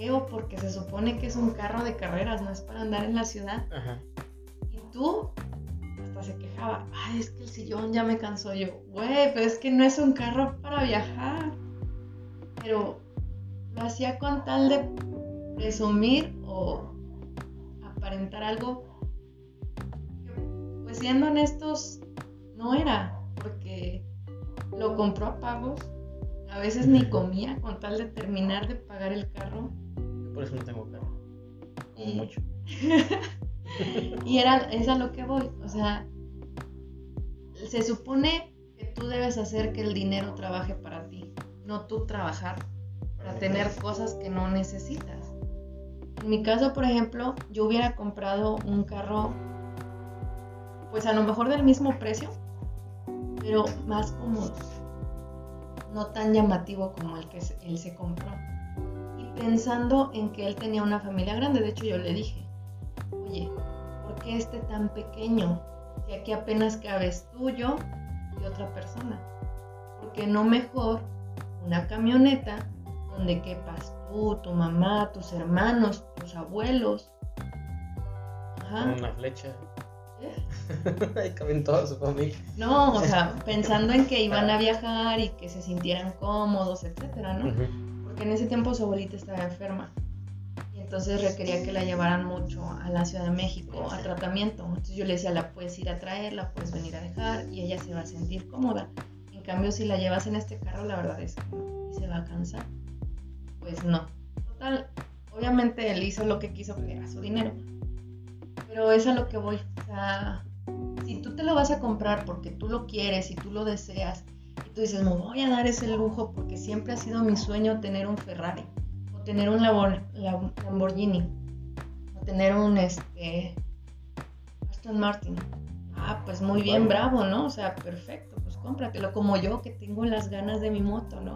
feo porque se supone que es un carro de carreras, no es para andar en la ciudad. Ajá. Y tú hasta se quejaba, ay, es que el sillón ya me cansó. Yo, güey, pero es que no es un carro para viajar. Pero lo hacía con tal de presumir o aparentar algo que, pues siendo honestos, no era, porque lo compró a pagos. A veces ni comía con tal de terminar de pagar el carro. Yo por eso no tengo carro. Como Y- mucho. Y era, es a lo que voy. O sea, se supone que tú debes hacer que el dinero trabaje para ti, no tú trabajar para tener cosas que no necesitas. En mi caso, por ejemplo, yo hubiera comprado un carro, pues a lo mejor del mismo precio, pero más cómodo, no tan llamativo como el que él se compró. Y pensando en que él tenía una familia grande, de hecho yo le dije, oye, ¿por qué este tan pequeño? Si aquí apenas cabes tú, yo y otra persona. ¿Por qué no mejor una camioneta donde quepas tú, tu mamá, tus hermanos, tus abuelos? Una flecha. Ahí caben toda su familia. No, o sea, pensando en que iban a viajar y que se sintieran cómodos, etcétera, ¿no? Porque en ese tiempo su abuelita estaba enferma y entonces requería que la llevaran mucho a la Ciudad de México a tratamiento. Entonces yo le decía, la puedes ir a traer, la puedes venir a dejar y ella se va a sentir cómoda. En cambio, si la llevas en este carro, la verdad es que no. Y se va a cansar. Pues no. Total, obviamente él hizo lo que quiso porque era su dinero. Pero es a lo que voy. O sea, si tú te lo vas a comprar porque tú lo quieres y tú lo deseas y tú dices, me voy a dar ese lujo porque siempre ha sido mi sueño tener un Ferrari o tener un Lamborghini o tener un este Aston Martin. Ah, pues muy bien, bravo, ¿no? O sea, perfecto, pues cómpratelo como yo que tengo las ganas de mi moto, ¿no?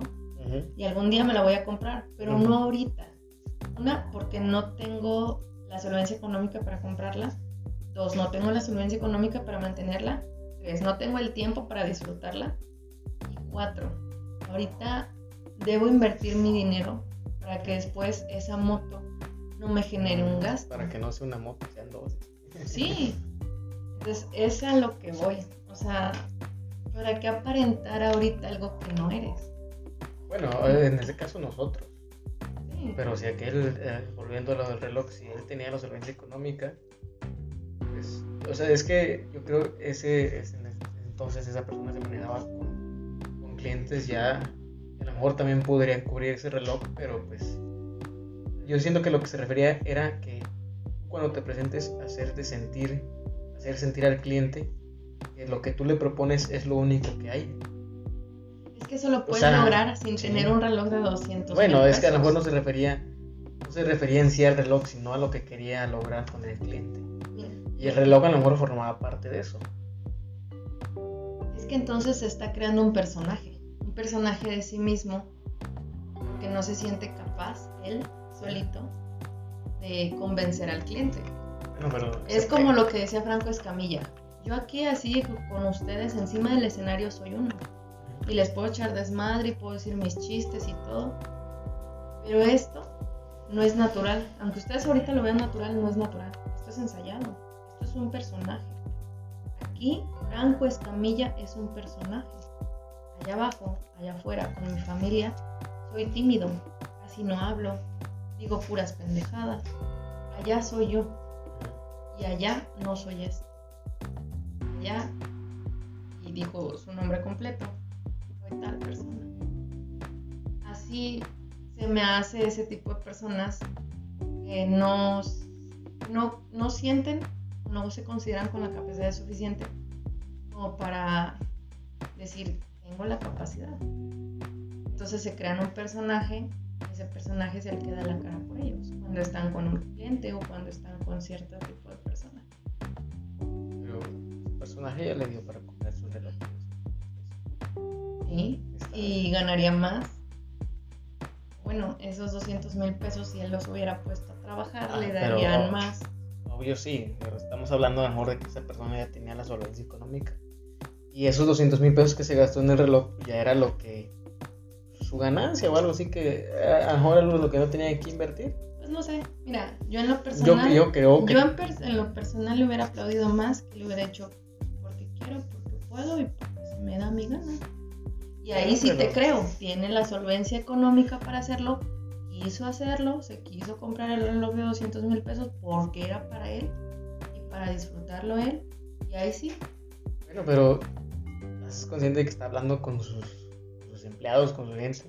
Y algún día me la voy a comprar, pero no ahorita. Una, porque no tengo la solvencia económica para comprarla. Dos, no tengo la solvencia económica para mantenerla. Tres, no tengo el tiempo para disfrutarla. Y cuatro, ahorita debo invertir mi dinero para que después esa moto no me genere un gasto. Para que no sea una moto, sean dos. Sí. Entonces, es a lo que voy. O sea, ¿para qué aparentar ahorita algo que no eres? Bueno, en ese caso nosotros. Pero si aquel, eh, volviendo a lo del reloj, si él tenía la solvencia económica, pues, o sea, es que yo creo ese, ese entonces esa persona se manejaba con, con clientes ya, a lo mejor también podrían cubrir ese reloj, pero pues yo siento que lo que se refería era que cuando te presentes, hacerte sentir, hacer sentir al cliente que lo que tú le propones es lo único que hay. Es que eso lo puedes sea, lograr sin tener un reloj de 200 Bueno, es que a lo mejor no se refería, no se refería en sí al reloj, sino a lo que quería lograr con el cliente. Y el reloj a lo mejor formaba parte de eso. Es que entonces se está creando un personaje, un personaje de sí mismo, que no se siente capaz, él solito, de convencer al cliente. Bueno, pero Es como lo que decía Franco Escamilla. Yo aquí así con ustedes encima del escenario soy uno. Y les puedo echar desmadre y puedo decir mis chistes y todo. Pero esto no es natural. Aunque ustedes ahorita lo vean natural, no es natural. Esto es ensayado. Esto es un personaje. Aquí Franco Escamilla es un personaje. Allá abajo, allá afuera, con mi familia, soy tímido. Casi no hablo. Digo puras pendejadas. Allá soy yo. Y allá no soy esto. Allá, y dijo su nombre completo, tal persona. Así se me hace ese tipo de personas que no, no, no sienten, no se consideran con la capacidad suficiente como para decir, tengo la capacidad. Entonces se crean un personaje, ese personaje es el que da la cara por ellos, cuando están con un cliente o cuando están con cierto tipo de persona. Pero el personaje ya le dio para. Y ganaría más. Bueno, esos 200 mil pesos, si él los hubiera puesto a trabajar, Ah, le pero- darían más. Obvio sí, pero estamos hablando a lo mejor de que esa persona ya tenía la solvencia económica. Y esos 200 mil pesos que se gastó en el reloj ya era lo que. su ganancia o algo así que eh, a lo mejor era lo que no tenía que invertir. Pues no sé, mira, yo en lo personal, yo creo que. yo en, en lo personal le hubiera aplaudido más que le hubiera hecho porque quiero, porque puedo y porque se me da mi gana. Y ahí sí te creo, tiene la solvencia económica para hacerlo, quiso hacerlo, se quiso comprar el reloj de 200 mil pesos porque era para él y para disfrutarlo él. Y ahí sí, Bueno, pero. ¿Estás consciente de que está hablando con sus, empleados, con su gente?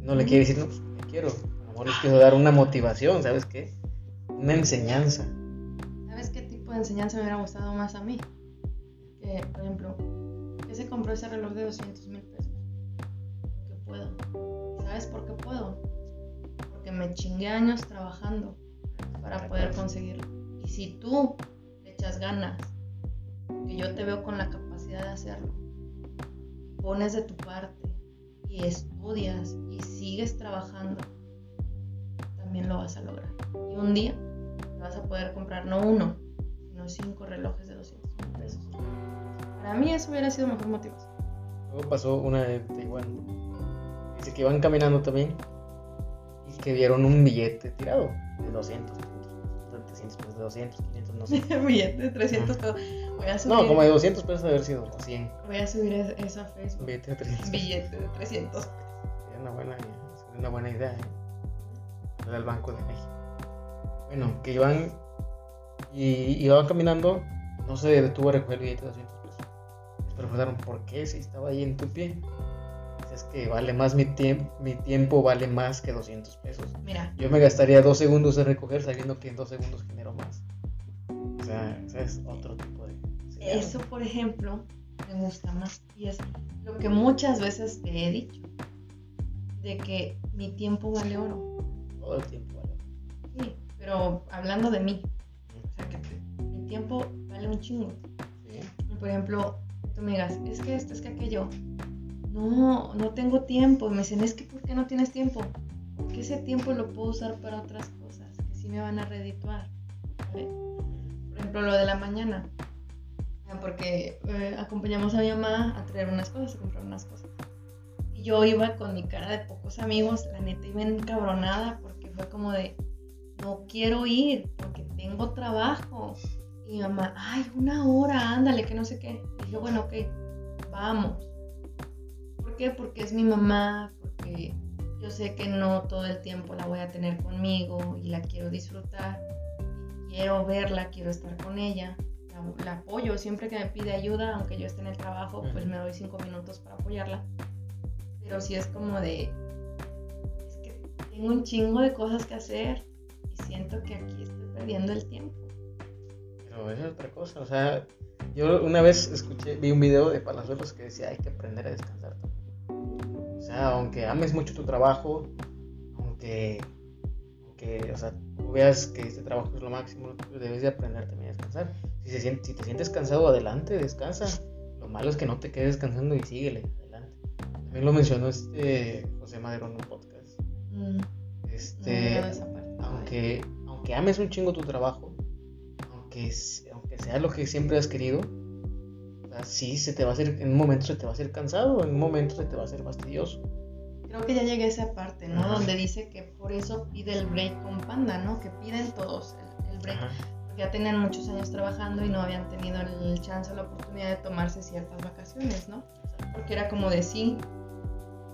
No le quiere decir, no, pues me quiero. A lo mejor les quiso dar una motivación, ¿sabes qué? Una enseñanza. ¿Sabes qué tipo de enseñanza me hubiera gustado más a mí? Que, por ejemplo, que se compró ese reloj de 200 mil sabes por qué puedo? Porque me chingué años trabajando para poder conseguirlo. Y si tú le echas ganas, que yo te veo con la capacidad de hacerlo, pones de tu parte y estudias y sigues trabajando, también lo vas a lograr. Y un día te vas a poder comprar no uno, sino cinco relojes de 200 mil pesos. Para mí eso hubiera sido mejor motivación. Luego pasó una de Taiwán. Dice que iban caminando también y que vieron un billete tirado de 200, 300 pesos, de 200, 500, no sé. Billete de 300 pesos. Voy a subir, No, como de 200 pesos de haber sido, o 100. voy a subir es- eso a Un Facebook. billete de 300 pesos. Billete de 300. Sería una buena, sería una buena idea. ¿eh? Al Banco de México. Bueno, que iban y iban caminando, no se detuvo a recoger el billete de 200 pesos. Les preguntaron por qué, si estaba ahí en tu pie. Es que vale más mi tiempo, mi tiempo vale más que 200 pesos. Mira, Yo me gastaría dos segundos en recoger sabiendo que en dos segundos genero más. O sea, ese es otro tipo de... eso por ejemplo me gusta más. Y es lo que muchas veces te he dicho. De que mi tiempo vale oro. Todo el tiempo, vale. Sí, pero hablando de mí. O sea, que mi tiempo vale un chingo. Sí. Por ejemplo, tú me digas, es que esto, es que aquello. No, no tengo tiempo. Y me dicen, es que ¿por qué no tienes tiempo? Porque ese tiempo lo puedo usar para otras cosas que sí me van a redituar. Por ejemplo, lo de la mañana. Ah, Porque eh, acompañamos a mi mamá a traer unas cosas, a comprar unas cosas. Y yo iba con mi cara de pocos amigos, la neta iba encabronada porque fue como de, no quiero ir porque tengo trabajo. Y mi mamá, ay, una hora, ándale, que no sé qué. Y dije, bueno, ok, vamos. Porque es mi mamá, porque yo sé que no todo el tiempo la voy a tener conmigo y la quiero disfrutar, quiero verla, quiero estar con ella, la, apoyo siempre que me pide ayuda, aunque yo esté en el trabajo, pues me doy cinco minutos para apoyarla. Pero si es como de, es que tengo un chingo de cosas que hacer y siento que aquí estoy perdiendo el tiempo. Pero es otra cosa, o sea, yo una vez escuché, vi un video de Palazuelos que decía hay que aprender a descansar. O sea, aunque ames mucho tu trabajo, aunque, aunque o sea, tú veas que este trabajo es lo máximo, debes de aprender también a descansar. Si, se siente, si te sientes cansado, adelante, descansa. Lo malo es que no te quedes descansando y síguele, adelante. También lo mencionó este José Madero en un podcast. Mm. Este, aunque, aunque ames un chingo tu trabajo, aunque, aunque sea lo que siempre has querido, sí se te va a hacer, en un momento se te va a hacer cansado, en un momento se te va a hacer fastidioso. Creo que ya llegué a esa parte, ¿no? Donde dice que por eso pide el break con Panda, ¿no? Que piden todos el, break. Porque ya tenían muchos años trabajando y no habían tenido el chance o la oportunidad de tomarse ciertas vacaciones, ¿no? Porque era como de sí,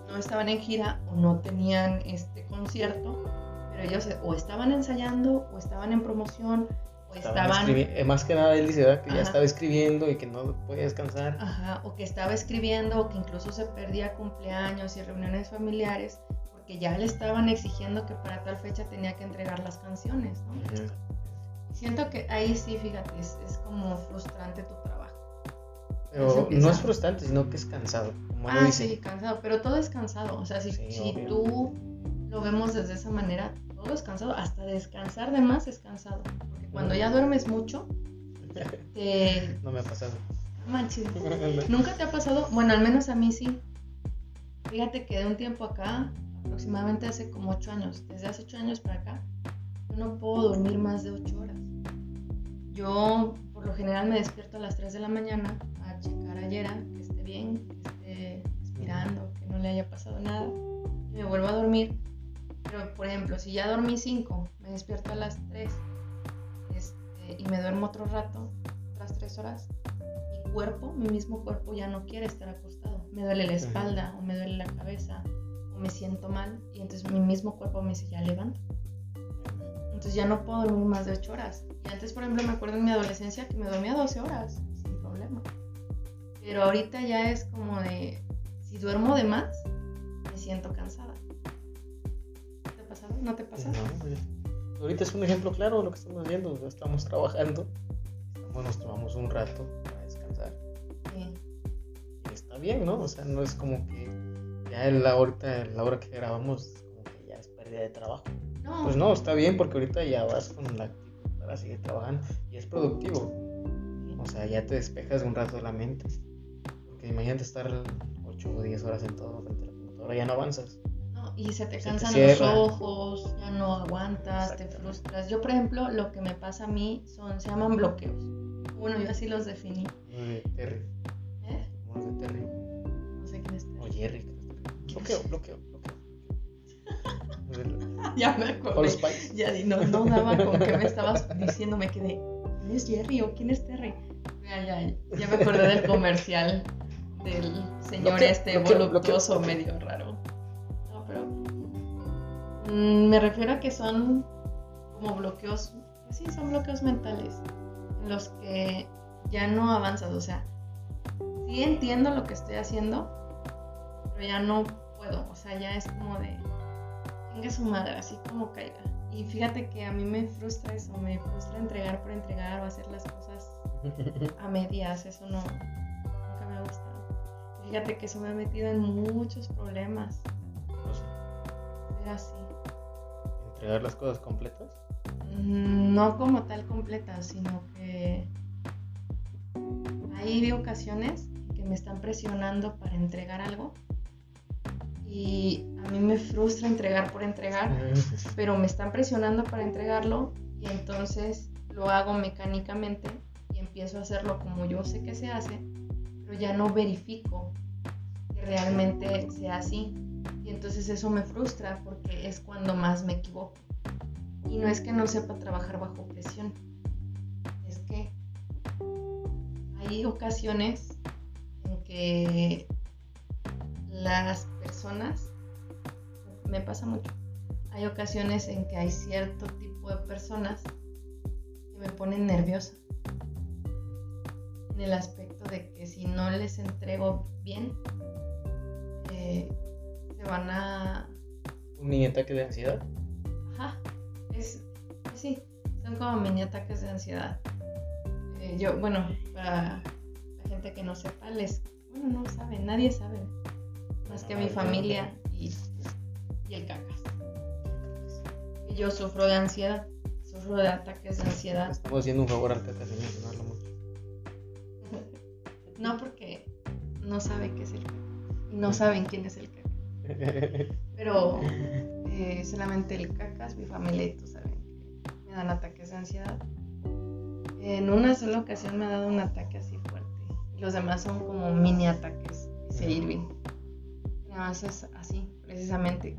no estaban en gira o no tenían este concierto, pero ellos o estaban ensayando o estaban en promoción o estaban... Eh, más que nada él dice que ya estaba escribiendo y que no podía descansar. Ajá, o que estaba escribiendo o que incluso se perdía cumpleaños y reuniones familiares porque ya le estaban exigiendo que para tal fecha tenía que entregar las canciones, ¿no? Siento que ahí sí, fíjate, es, como frustrante tu trabajo. Pero no es frustrante, sino que es cansado. Como ah, sí, cansado, pero todo es cansado. O sea, si, si tú lo vemos desde esa manera, todo es cansado. Hasta descansar de más es cansado. Cuando ya duermes mucho, te... No me ha pasado. Manches. ¿Nunca te ha pasado? Bueno, al menos a mí sí. Fíjate que de un tiempo acá, aproximadamente hace como ocho años, desde hace ocho años para acá, yo no puedo dormir más de ocho horas. Yo por lo general me despierto a las 3 de la mañana a checar a Yera, que esté bien, que esté respirando, que no le haya pasado nada. Y me vuelvo a dormir pero, por ejemplo, si ya dormí 5, me despierto a las 3 este, y me duermo otro rato, otras 3 horas, mi cuerpo, mi mismo cuerpo ya no quiere estar acostado. Me duele la espalda o me duele la cabeza o me siento mal y entonces mi mismo cuerpo me dice, ya levanta. Entonces ya no puedo dormir más de 8 horas. Y antes, por ejemplo, me acuerdo en mi adolescencia que me dormía 12 horas sin problema. Pero ahorita ya es como de, si duermo de más, me siento cansada. ¿No te pasa? No, ahorita es un ejemplo claro de lo que estamos viendo. Estamos trabajando, nos tomamos un rato para descansar. Y está bien, ¿no? O sea, no es como que ya la, ahorita, la hora que grabamos, como que ya es pérdida de trabajo. No. Pues no, está bien porque ahorita ya vas con la actitud para seguir trabajando y es productivo. O sea, ya te despejas un rato de la mente. Porque imagínate estar 8 o 10 horas sentado frente a la computadora, ya no avanzas y se te cansan los ojos, ya no aguantas, te frustras. Yo, por ejemplo, lo que me pasa a mí son, se llaman bloqueos. Bueno, yo así los definí. De Terry. ¿Eh? Como de Terry. No sé quién es Terry. O Jerry. Bloqueo, bloqueo, bloqueo. ya me acordé. Ya no, no daba con que me estabas diciendo, me quedé. ¿Quién es Jerry o quién es Terry? Ya, ya, ya me acordé del comercial del señor este voluptuoso medio raro. Mm, me refiero a que son como bloqueos, sí, son bloqueos mentales, en los que ya no avanzas, o sea, sí entiendo lo que estoy haciendo, pero ya no puedo, o sea, ya es como de, tenga su madre, así como caiga. Y fíjate que a mí me frustra eso, me frustra entregar por entregar o hacer las cosas a medias, eso no, nunca me ha gustado. Fíjate que eso me ha metido en muchos problemas. Era así entregar las cosas completas? Mm, no como tal completas, sino que hay ocasiones que me están presionando para entregar algo y a mí me frustra entregar por entregar, pero me están presionando para entregarlo y entonces lo hago mecánicamente y empiezo a hacerlo como yo sé que se hace, pero ya no verifico que realmente sea así. Y entonces eso me frustra porque es cuando más me equivoco. Y no es que no sepa trabajar bajo presión, es que hay ocasiones en que las personas me pasa mucho. Hay ocasiones en que hay cierto tipo de personas que me ponen nerviosa. En el aspecto de que si no les entrego bien, eh, van a... ¿Un mini ataque de ansiedad? Ajá, es, sí, son como mini ataques de ansiedad. Eh, yo, bueno, para la gente que no sepa, les, bueno, no saben, nadie sabe, más que mi familia y, y el cacas. Yo sufro de ansiedad, sufro de ataques de ansiedad. Estamos haciendo un favor al cacas de mencionarlo mucho. No porque no sabe qué es el cacas y no saben quién es el cacas. Pero eh, solamente el cacas, mi familia y tú saben me dan ataques de ansiedad. En una sola ocasión me ha dado un ataque así fuerte. Los demás son como mini ataques, dice Irving. Nada más es así, precisamente.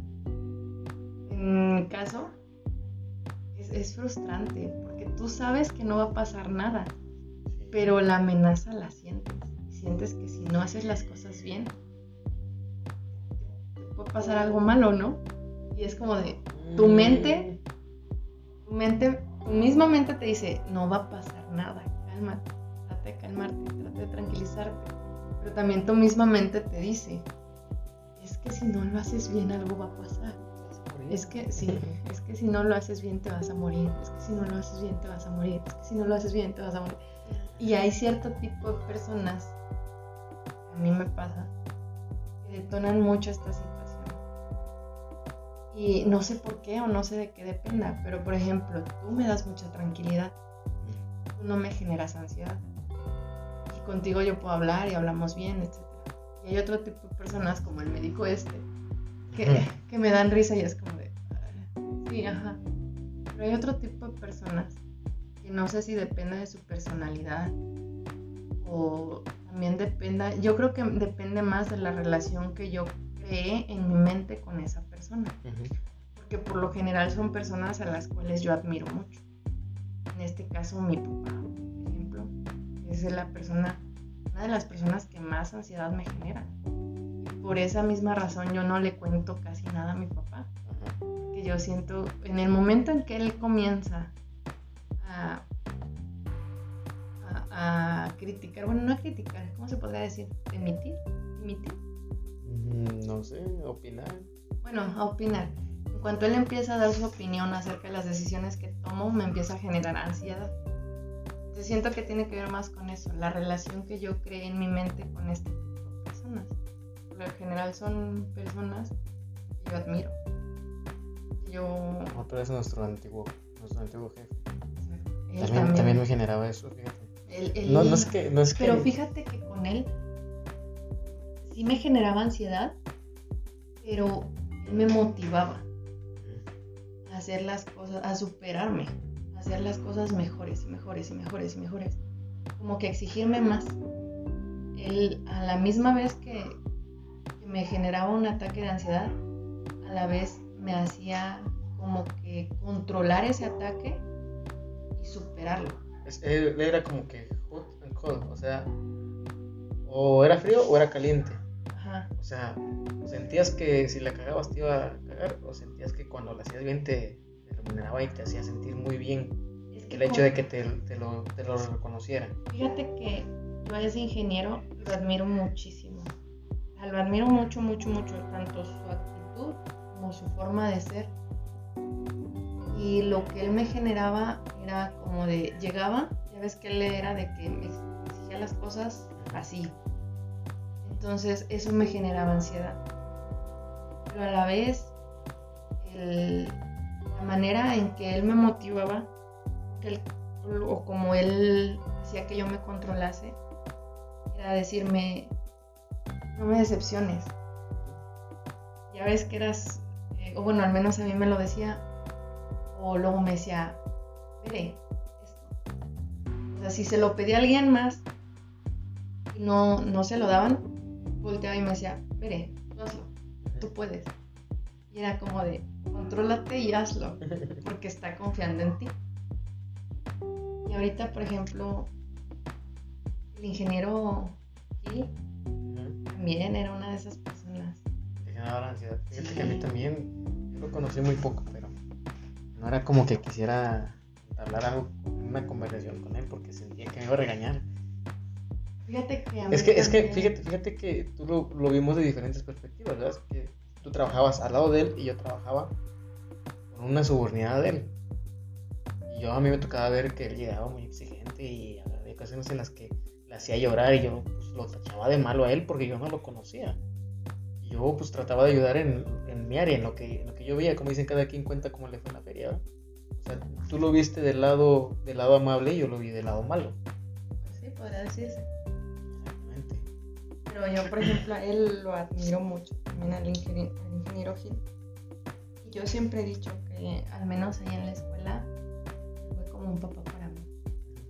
En mi caso, es, es frustrante porque tú sabes que no va a pasar nada, pero la amenaza la sientes. Y sientes que si no haces las cosas bien, puede pasar algo malo, ¿no? Y es como de tu mente, tu mente, tu misma mente te dice, no va a pasar nada, cálmate, trata de calmarte, trata de tranquilizarte. Pero también tu misma mente te dice, es que si no lo haces bien algo va a pasar. Es que sí, es que si no lo haces bien te vas a morir, es que si no lo haces bien te vas a morir, es que si no lo haces bien te vas a morir. Y hay cierto tipo de personas, a mí me pasa, que detonan mucho esta situación. Y no sé por qué o no sé de qué dependa, pero por ejemplo, tú me das mucha tranquilidad, tú no me generas ansiedad. Y contigo yo puedo hablar y hablamos bien, etc. Y hay otro tipo de personas, como el médico este, que, que me dan risa y es como de, "Ah, sí, ajá. Pero hay otro tipo de personas que no sé si depende de su personalidad o también dependa, yo creo que depende más de la relación que yo creé en mi mente con esa persona, porque por lo general son personas a las cuales yo admiro mucho. En este caso mi papá, por ejemplo, es la persona, una de las personas que más ansiedad me genera. Y por esa misma razón yo no le cuento casi nada a mi papá, que yo siento, en el momento en que él comienza a, a, a criticar, bueno, no a criticar, ¿cómo se podría decir? Emitir, emitir. Mm, No sé, opinar. Bueno, a opinar. En cuanto él empieza a dar su opinión acerca de las decisiones que tomo, me empieza a generar ansiedad. Entonces siento que tiene que ver más con eso, la relación que yo creé en mi mente con este tipo de personas. Por lo general son personas que yo admiro. Yo Otra vez nuestro antiguo, nuestro antiguo jefe. También, también me generaba eso, fíjate. él- él- No, no es que, no es que. Pero fíjate que con él sí me generaba ansiedad, pero él me motivaba a hacer las cosas, a superarme, a hacer las cosas mejores y mejores y mejores y mejores. Como que exigirme más. Él, a la misma vez que, me generaba un ataque de ansiedad, a la vez me hacía como que controlar ese ataque y superarlo. Él era como que hot and cold, o sea, o era frío o era caliente. Ajá. O sea, sentías que si la cagabas te iba a cagar, o sentías que cuando la hacías bien te, te remuneraba y te hacía sentir muy bien Es que el hecho de que te, te lo, te lo reconocieran. Fíjate que yo a ese ingeniero lo admiro muchísimo. Lo admiro mucho, mucho, mucho, tanto su actitud como su forma de ser. Y lo que él me generaba era como de, llegaba, ya ves que él era de que me exigía las cosas así. Entonces eso me generaba ansiedad. Pero a la vez, la manera en que él me motivaba, o como él hacía que yo me controlase, era decirme, no me decepciones. Ya ves que eras, eh, o bueno, al menos a mí me lo decía, o luego me decía, veré esto. O sea, si se lo pedía a alguien más y no, no se lo daban, volteaba y me decía, tú hazlo, tú puedes. Y era como de, contrólate y hazlo, porque está confiando en ti. Y ahorita, por ejemplo, el ingeniero Gil también era una de esas personas. Te generaba ansiedad. Fíjate Sí. que a mí también lo conocí muy poco, pero no era como que quisiera hablar algo, una conversación con él porque sentía que me iba a regañar. Fíjate que a Es que, es que fíjate, fíjate que tú lo, lo vimos de diferentes perspectivas, ¿verdad? Es que tú trabajabas al lado de él y yo trabajaba con una subordinada de él. Y yo a mí me tocaba ver que él llegaba muy exigente y había ocasiones en las que le hacía llorar y yo pues, lo tachaba de malo a él porque yo no lo conocía. Y yo pues trataba de ayudar en, en mi área, en lo, que, en lo que yo veía, como dicen, cada quien cuenta cómo le fue en la feria. ¿verdad? O sea, tú lo viste del lado, del lado amable y yo lo vi del lado malo. Sí, podría decirse. Pero yo, por ejemplo, a él lo admiro mucho, también al ingeniero, al ingeniero Gil. Y yo siempre he dicho que, al menos ahí en la escuela, fue como un papá para mí.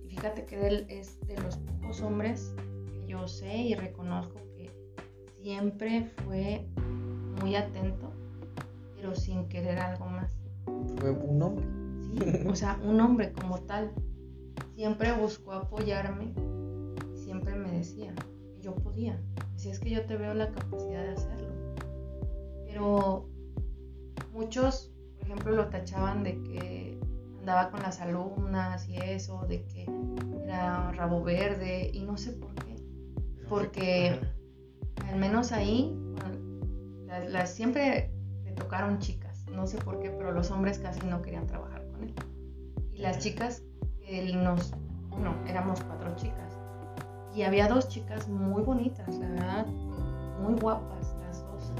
Y fíjate que él es de los pocos hombres que yo sé y reconozco que siempre fue muy atento, pero sin querer algo más. Fue un hombre. Sí, o sea, un hombre como tal. Siempre buscó apoyarme y siempre me decía yo podía. Decía, es que yo te veo la capacidad de hacerlo. Pero muchos, por ejemplo, lo tachaban de que andaba con las alumnas y eso, de que era rabo verde y no sé por qué. Porque al menos ahí, bueno, las, las- siempre le tocaron chicas, no sé por qué, pero los hombres casi no querían trabajar con él. Y las chicas, él nos, bueno, éramos cuatro chicas. Y había dos chicas muy bonitas, la verdad, muy guapas las dos.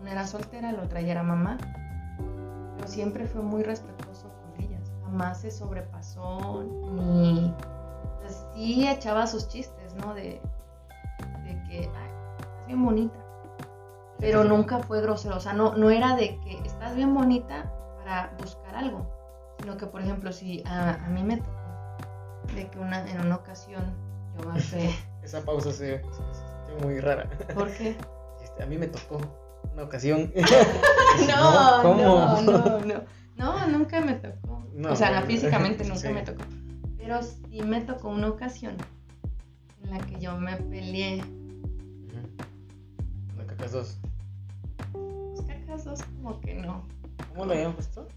Una era soltera, la otra ya era mamá. Pero siempre fue muy respetuoso con ellas. Jamás se sobrepasó ni... pues, sí echaba sus chistes, ¿no? De, de que, ay, estás bien bonita. Pero nunca fue grosero. O sea, no, no era de que estás bien bonita para buscar algo. Sino que, por ejemplo, si a, a mí me tocó de que una, en una ocasión yo bajé. Esa pausa se, sintió muy rara. ¿Por qué? Este, a mí me tocó una ocasión. No, ¿Cómo? no, no, no. No, nunca me tocó. No, o sea, físicamente nunca sí. me tocó. Pero sí me tocó una ocasión en la que yo me peleé. Con cacas dos. Pues cacas dos como que no. ¿Cómo lo habían puesto?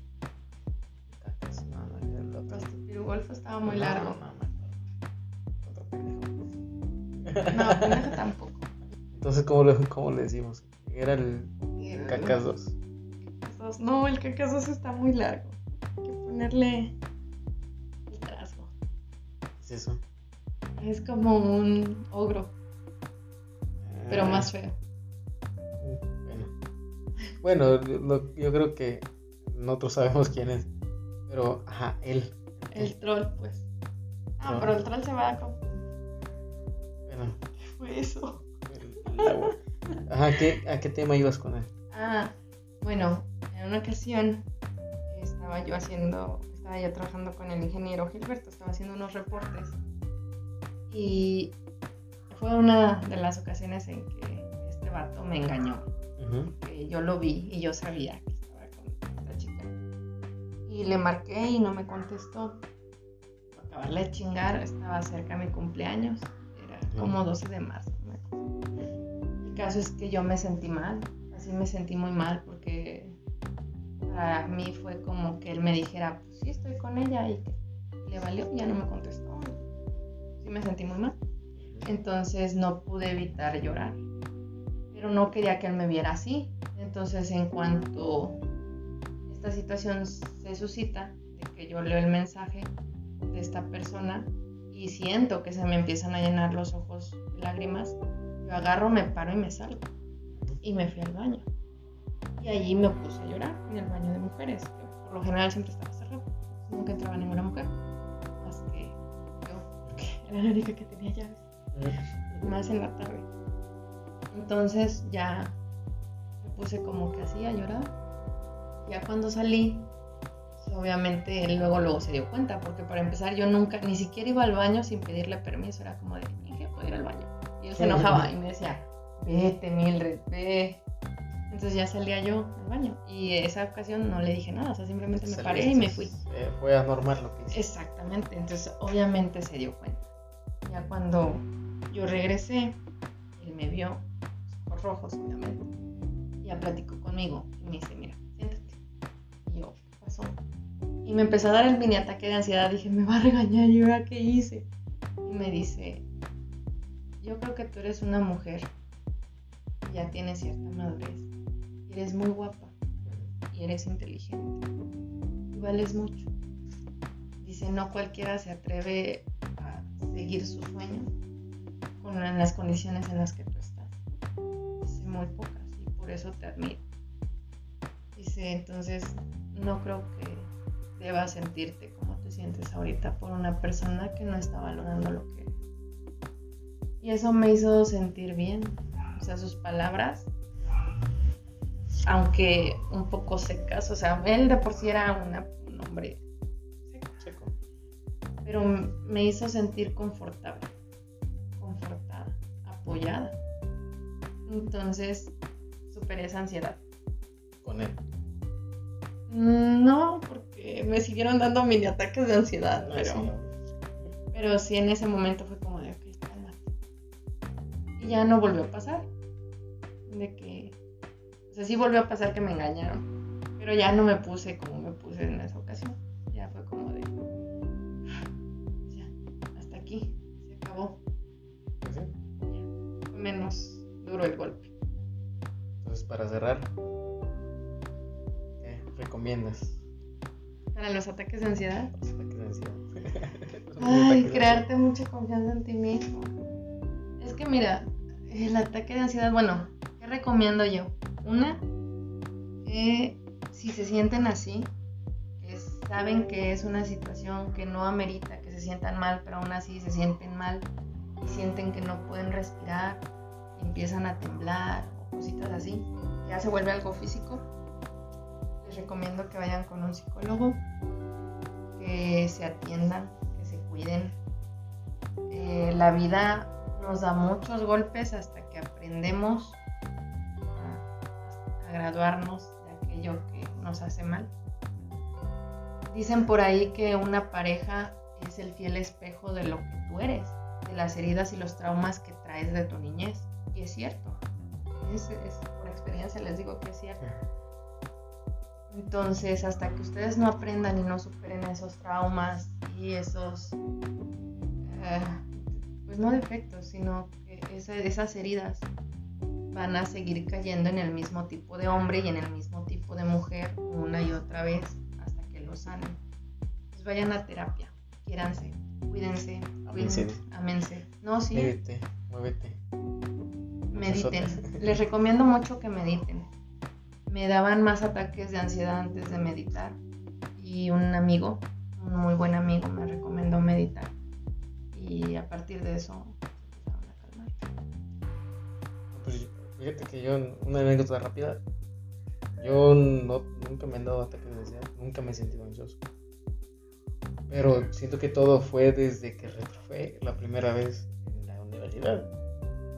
Cacas, no, no. Pues tu pirugolfo estaba muy No, largo. No, no, tampoco. Entonces, ¿cómo le, cómo le decimos? Era el El- cacas. No, el cacas dos está muy largo. Hay que ponerle el trasgo. ¿Qué es eso? Es como un ogro, pero Ah, más feo. Bueno, bueno lo- yo creo que nosotros sabemos quién es. Pero, ajá, él. El troll, pues. Ah, pero el troll se va con... Bueno, ¿Qué fue eso? el, el agua. Ajá, ¿qué, ¿a qué tema ibas con él? Ah, bueno, en una ocasión estaba yo haciendo, estaba yo trabajando con el ingeniero Gilberto, estaba haciendo unos reportes y fue una de las ocasiones en que este vato me engañó, que yo lo vi y yo sabía que estaba con esta chica. Y le marqué y no me contestó. Acabarle de chingar, estaba cerca de mi cumpleaños, como 12 de marzo. El caso es que yo me sentí mal, así me sentí muy mal porque para mí fue como que él me dijera, pues sí, estoy con ella y que le valió y ya no me contestó. Sí me sentí muy mal. Entonces no pude evitar llorar. Pero no quería que él me viera así. Entonces en cuanto esta situación se suscita, de que yo leo el mensaje de esta persona y siento que se me empiezan a llenar los ojos de lágrimas, yo agarro, me paro y me salgo. Y me fui al baño. Y allí me puse a llorar en el baño de mujeres, que por lo general siempre estaba cerrado. Nunca entraba ninguna mujer, más que yo, porque era la única que tenía llaves más en la tarde. Entonces ya me puse como que así a llorar. Ya cuando salí, obviamente él luego luego se dio cuenta, porque para empezar yo nunca, ni siquiera iba al baño sin pedirle permiso, era como de, dije, puedo ir al baño. Y él se enojaba y me decía, vete Mildred, ve. Entonces ya salía yo al baño y esa ocasión no le dije nada, o sea, simplemente me paré y me fui. Eh, fue anormal lo que hice. Exactamente, entonces obviamente se dio cuenta. Ya cuando yo regresé, él me vio, ojos rojos obviamente, ya platicó conmigo y me dice, me empezó a dar el mini ataque de ansiedad. Dije, me va a regañar, ¿y ahora qué hice? Y me dice, yo creo que tú eres una mujer, ya tienes cierta madurez, y eres muy guapa, y eres inteligente, y vales mucho. Dice, no cualquiera se atreve a seguir su sueño con las condiciones en las que tú estás. Dice, muy pocas, y por eso te admiro. Dice, entonces, no creo que debas sentirte como te sientes ahorita por una persona que no está valorando lo que eres. Y eso me hizo sentir bien. O sea, sus palabras, aunque un poco secas, o sea, él de por sí era un hombre seco, pero me hizo sentir confortable, confortada, apoyada. Entonces, superé esa ansiedad. ¿Con él? Mm, no, porque me siguieron dando mini ataques de ansiedad, pero, pero sí en ese momento fue como de, ok, Y ya no volvió a pasar. De que, o sea, sí volvió a pasar que me engañaron, pero ya no me puse como me puse en esa ocasión. Ya fue como de, ya, hasta aquí, se acabó. Pues Ya, fue menos duro el golpe. Entonces, para cerrar, ¿qué recomiendas? Para los ataques de ansiedad. Los ataques de ansiedad. Los Ay, crearte mucha confianza en ti mismo. Es que mira, el ataque de ansiedad, bueno, ¿qué recomiendo yo? Una, que si se sienten así, que saben que es una situación que no amerita que se sientan mal, pero aún así se sienten mal y sienten que no pueden respirar, y empiezan a temblar o cositas así, ya se vuelve algo físico, recomiendo que vayan con un psicólogo, que se atiendan, que se cuiden. Eh, la vida nos da muchos golpes hasta que aprendemos a, graduarnos de aquello que nos hace mal. Dicen por ahí que una pareja es el fiel espejo de lo que tú eres, de las heridas y los traumas que traes de tu niñez. Y es cierto. Por experiencia les digo que es cierto. Entonces, hasta que ustedes no aprendan y no superen esos traumas y esos, eh, pues no defectos, sino que esa- esas heridas van a seguir cayendo en el mismo tipo de hombre y en el mismo tipo de mujer una y otra vez hasta que lo sanen. Pues vayan a terapia, quiéranse, cuídense, cuídense, amense. No, sí, Muévete, muévete. mediten. Les recomiendo mucho que mediten. Me daban más ataques de ansiedad antes de meditar y un amigo, un muy buen amigo, me recomendó meditar y a partir de eso empezaron a calmar. Pues fíjate que yo, una anécdota rápida, yo no, nunca me han dado ataques de ansiedad, nunca me he sentido ansioso. Pero siento que todo fue desde que reprobé la primera vez en la universidad.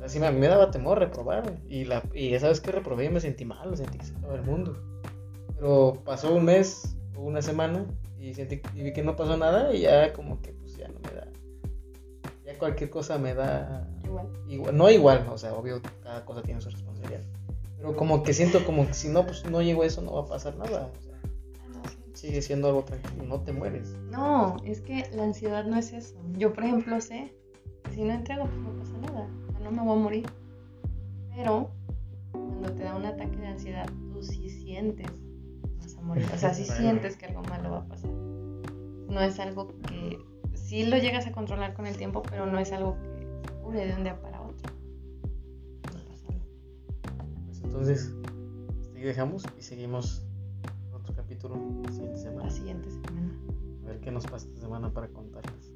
Así me, me daba temor reprobar. Y, la, y esa vez que reprobé y me sentí mal, me sentí que se acababa el mundo. Pero pasó un mes o una semana y, sentí, y vi que no pasó nada y ya como que pues ya no me da. Ya cualquier cosa me da Igual. igual, no igual, o sea, obvio, cada cosa tiene su responsabilidad. Pero como que siento como que si no, pues no llego a eso, no va a pasar nada. O sea, sigue siendo algo tranquilo, no te mueres. No, es que la ansiedad no es eso. Yo, por ejemplo, sé que si no entrego, pues no pasa nada. No me voy a morir. Pero cuando te da un ataque de ansiedad, tú sí sientes que vas a morir. O sea, sí Bueno. sientes que algo malo va a pasar. No es algo que sí lo llegas a controlar con el tiempo, pero no es algo que se cure de un día para otro. Pues entonces, hasta ahí dejamos y seguimos otro capítulo la siguiente semana. La siguiente semana. A ver qué nos pasa esta semana para contarles.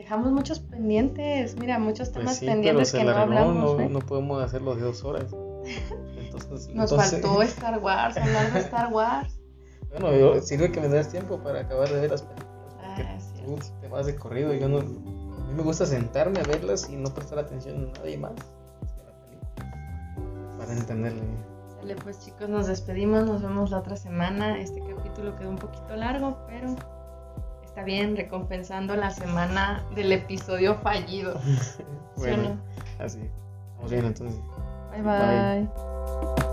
Dejamos muchos pendientes, mira, muchos Pues temas sí, pendientes que no hablamos. no, ¿eh? no podemos hacerlo de dos horas. Entonces, Nos entonces- faltó Star Wars, hablar de Star Wars. Bueno, yo- sirve que me das tiempo para acabar de ver las películas. Ah, cierto. te vas de corrido. Yo no, a mí me gusta sentarme a verlas y no prestar atención a nadie más. Para entenderle. Sale, pues chicos, nos despedimos, nos vemos la otra semana. Este capítulo quedó un poquito largo, pero está bien, recompensando la semana del episodio fallido. ¿Sí o bueno, no? así. Estamos bien entonces. Bye Bye. bye.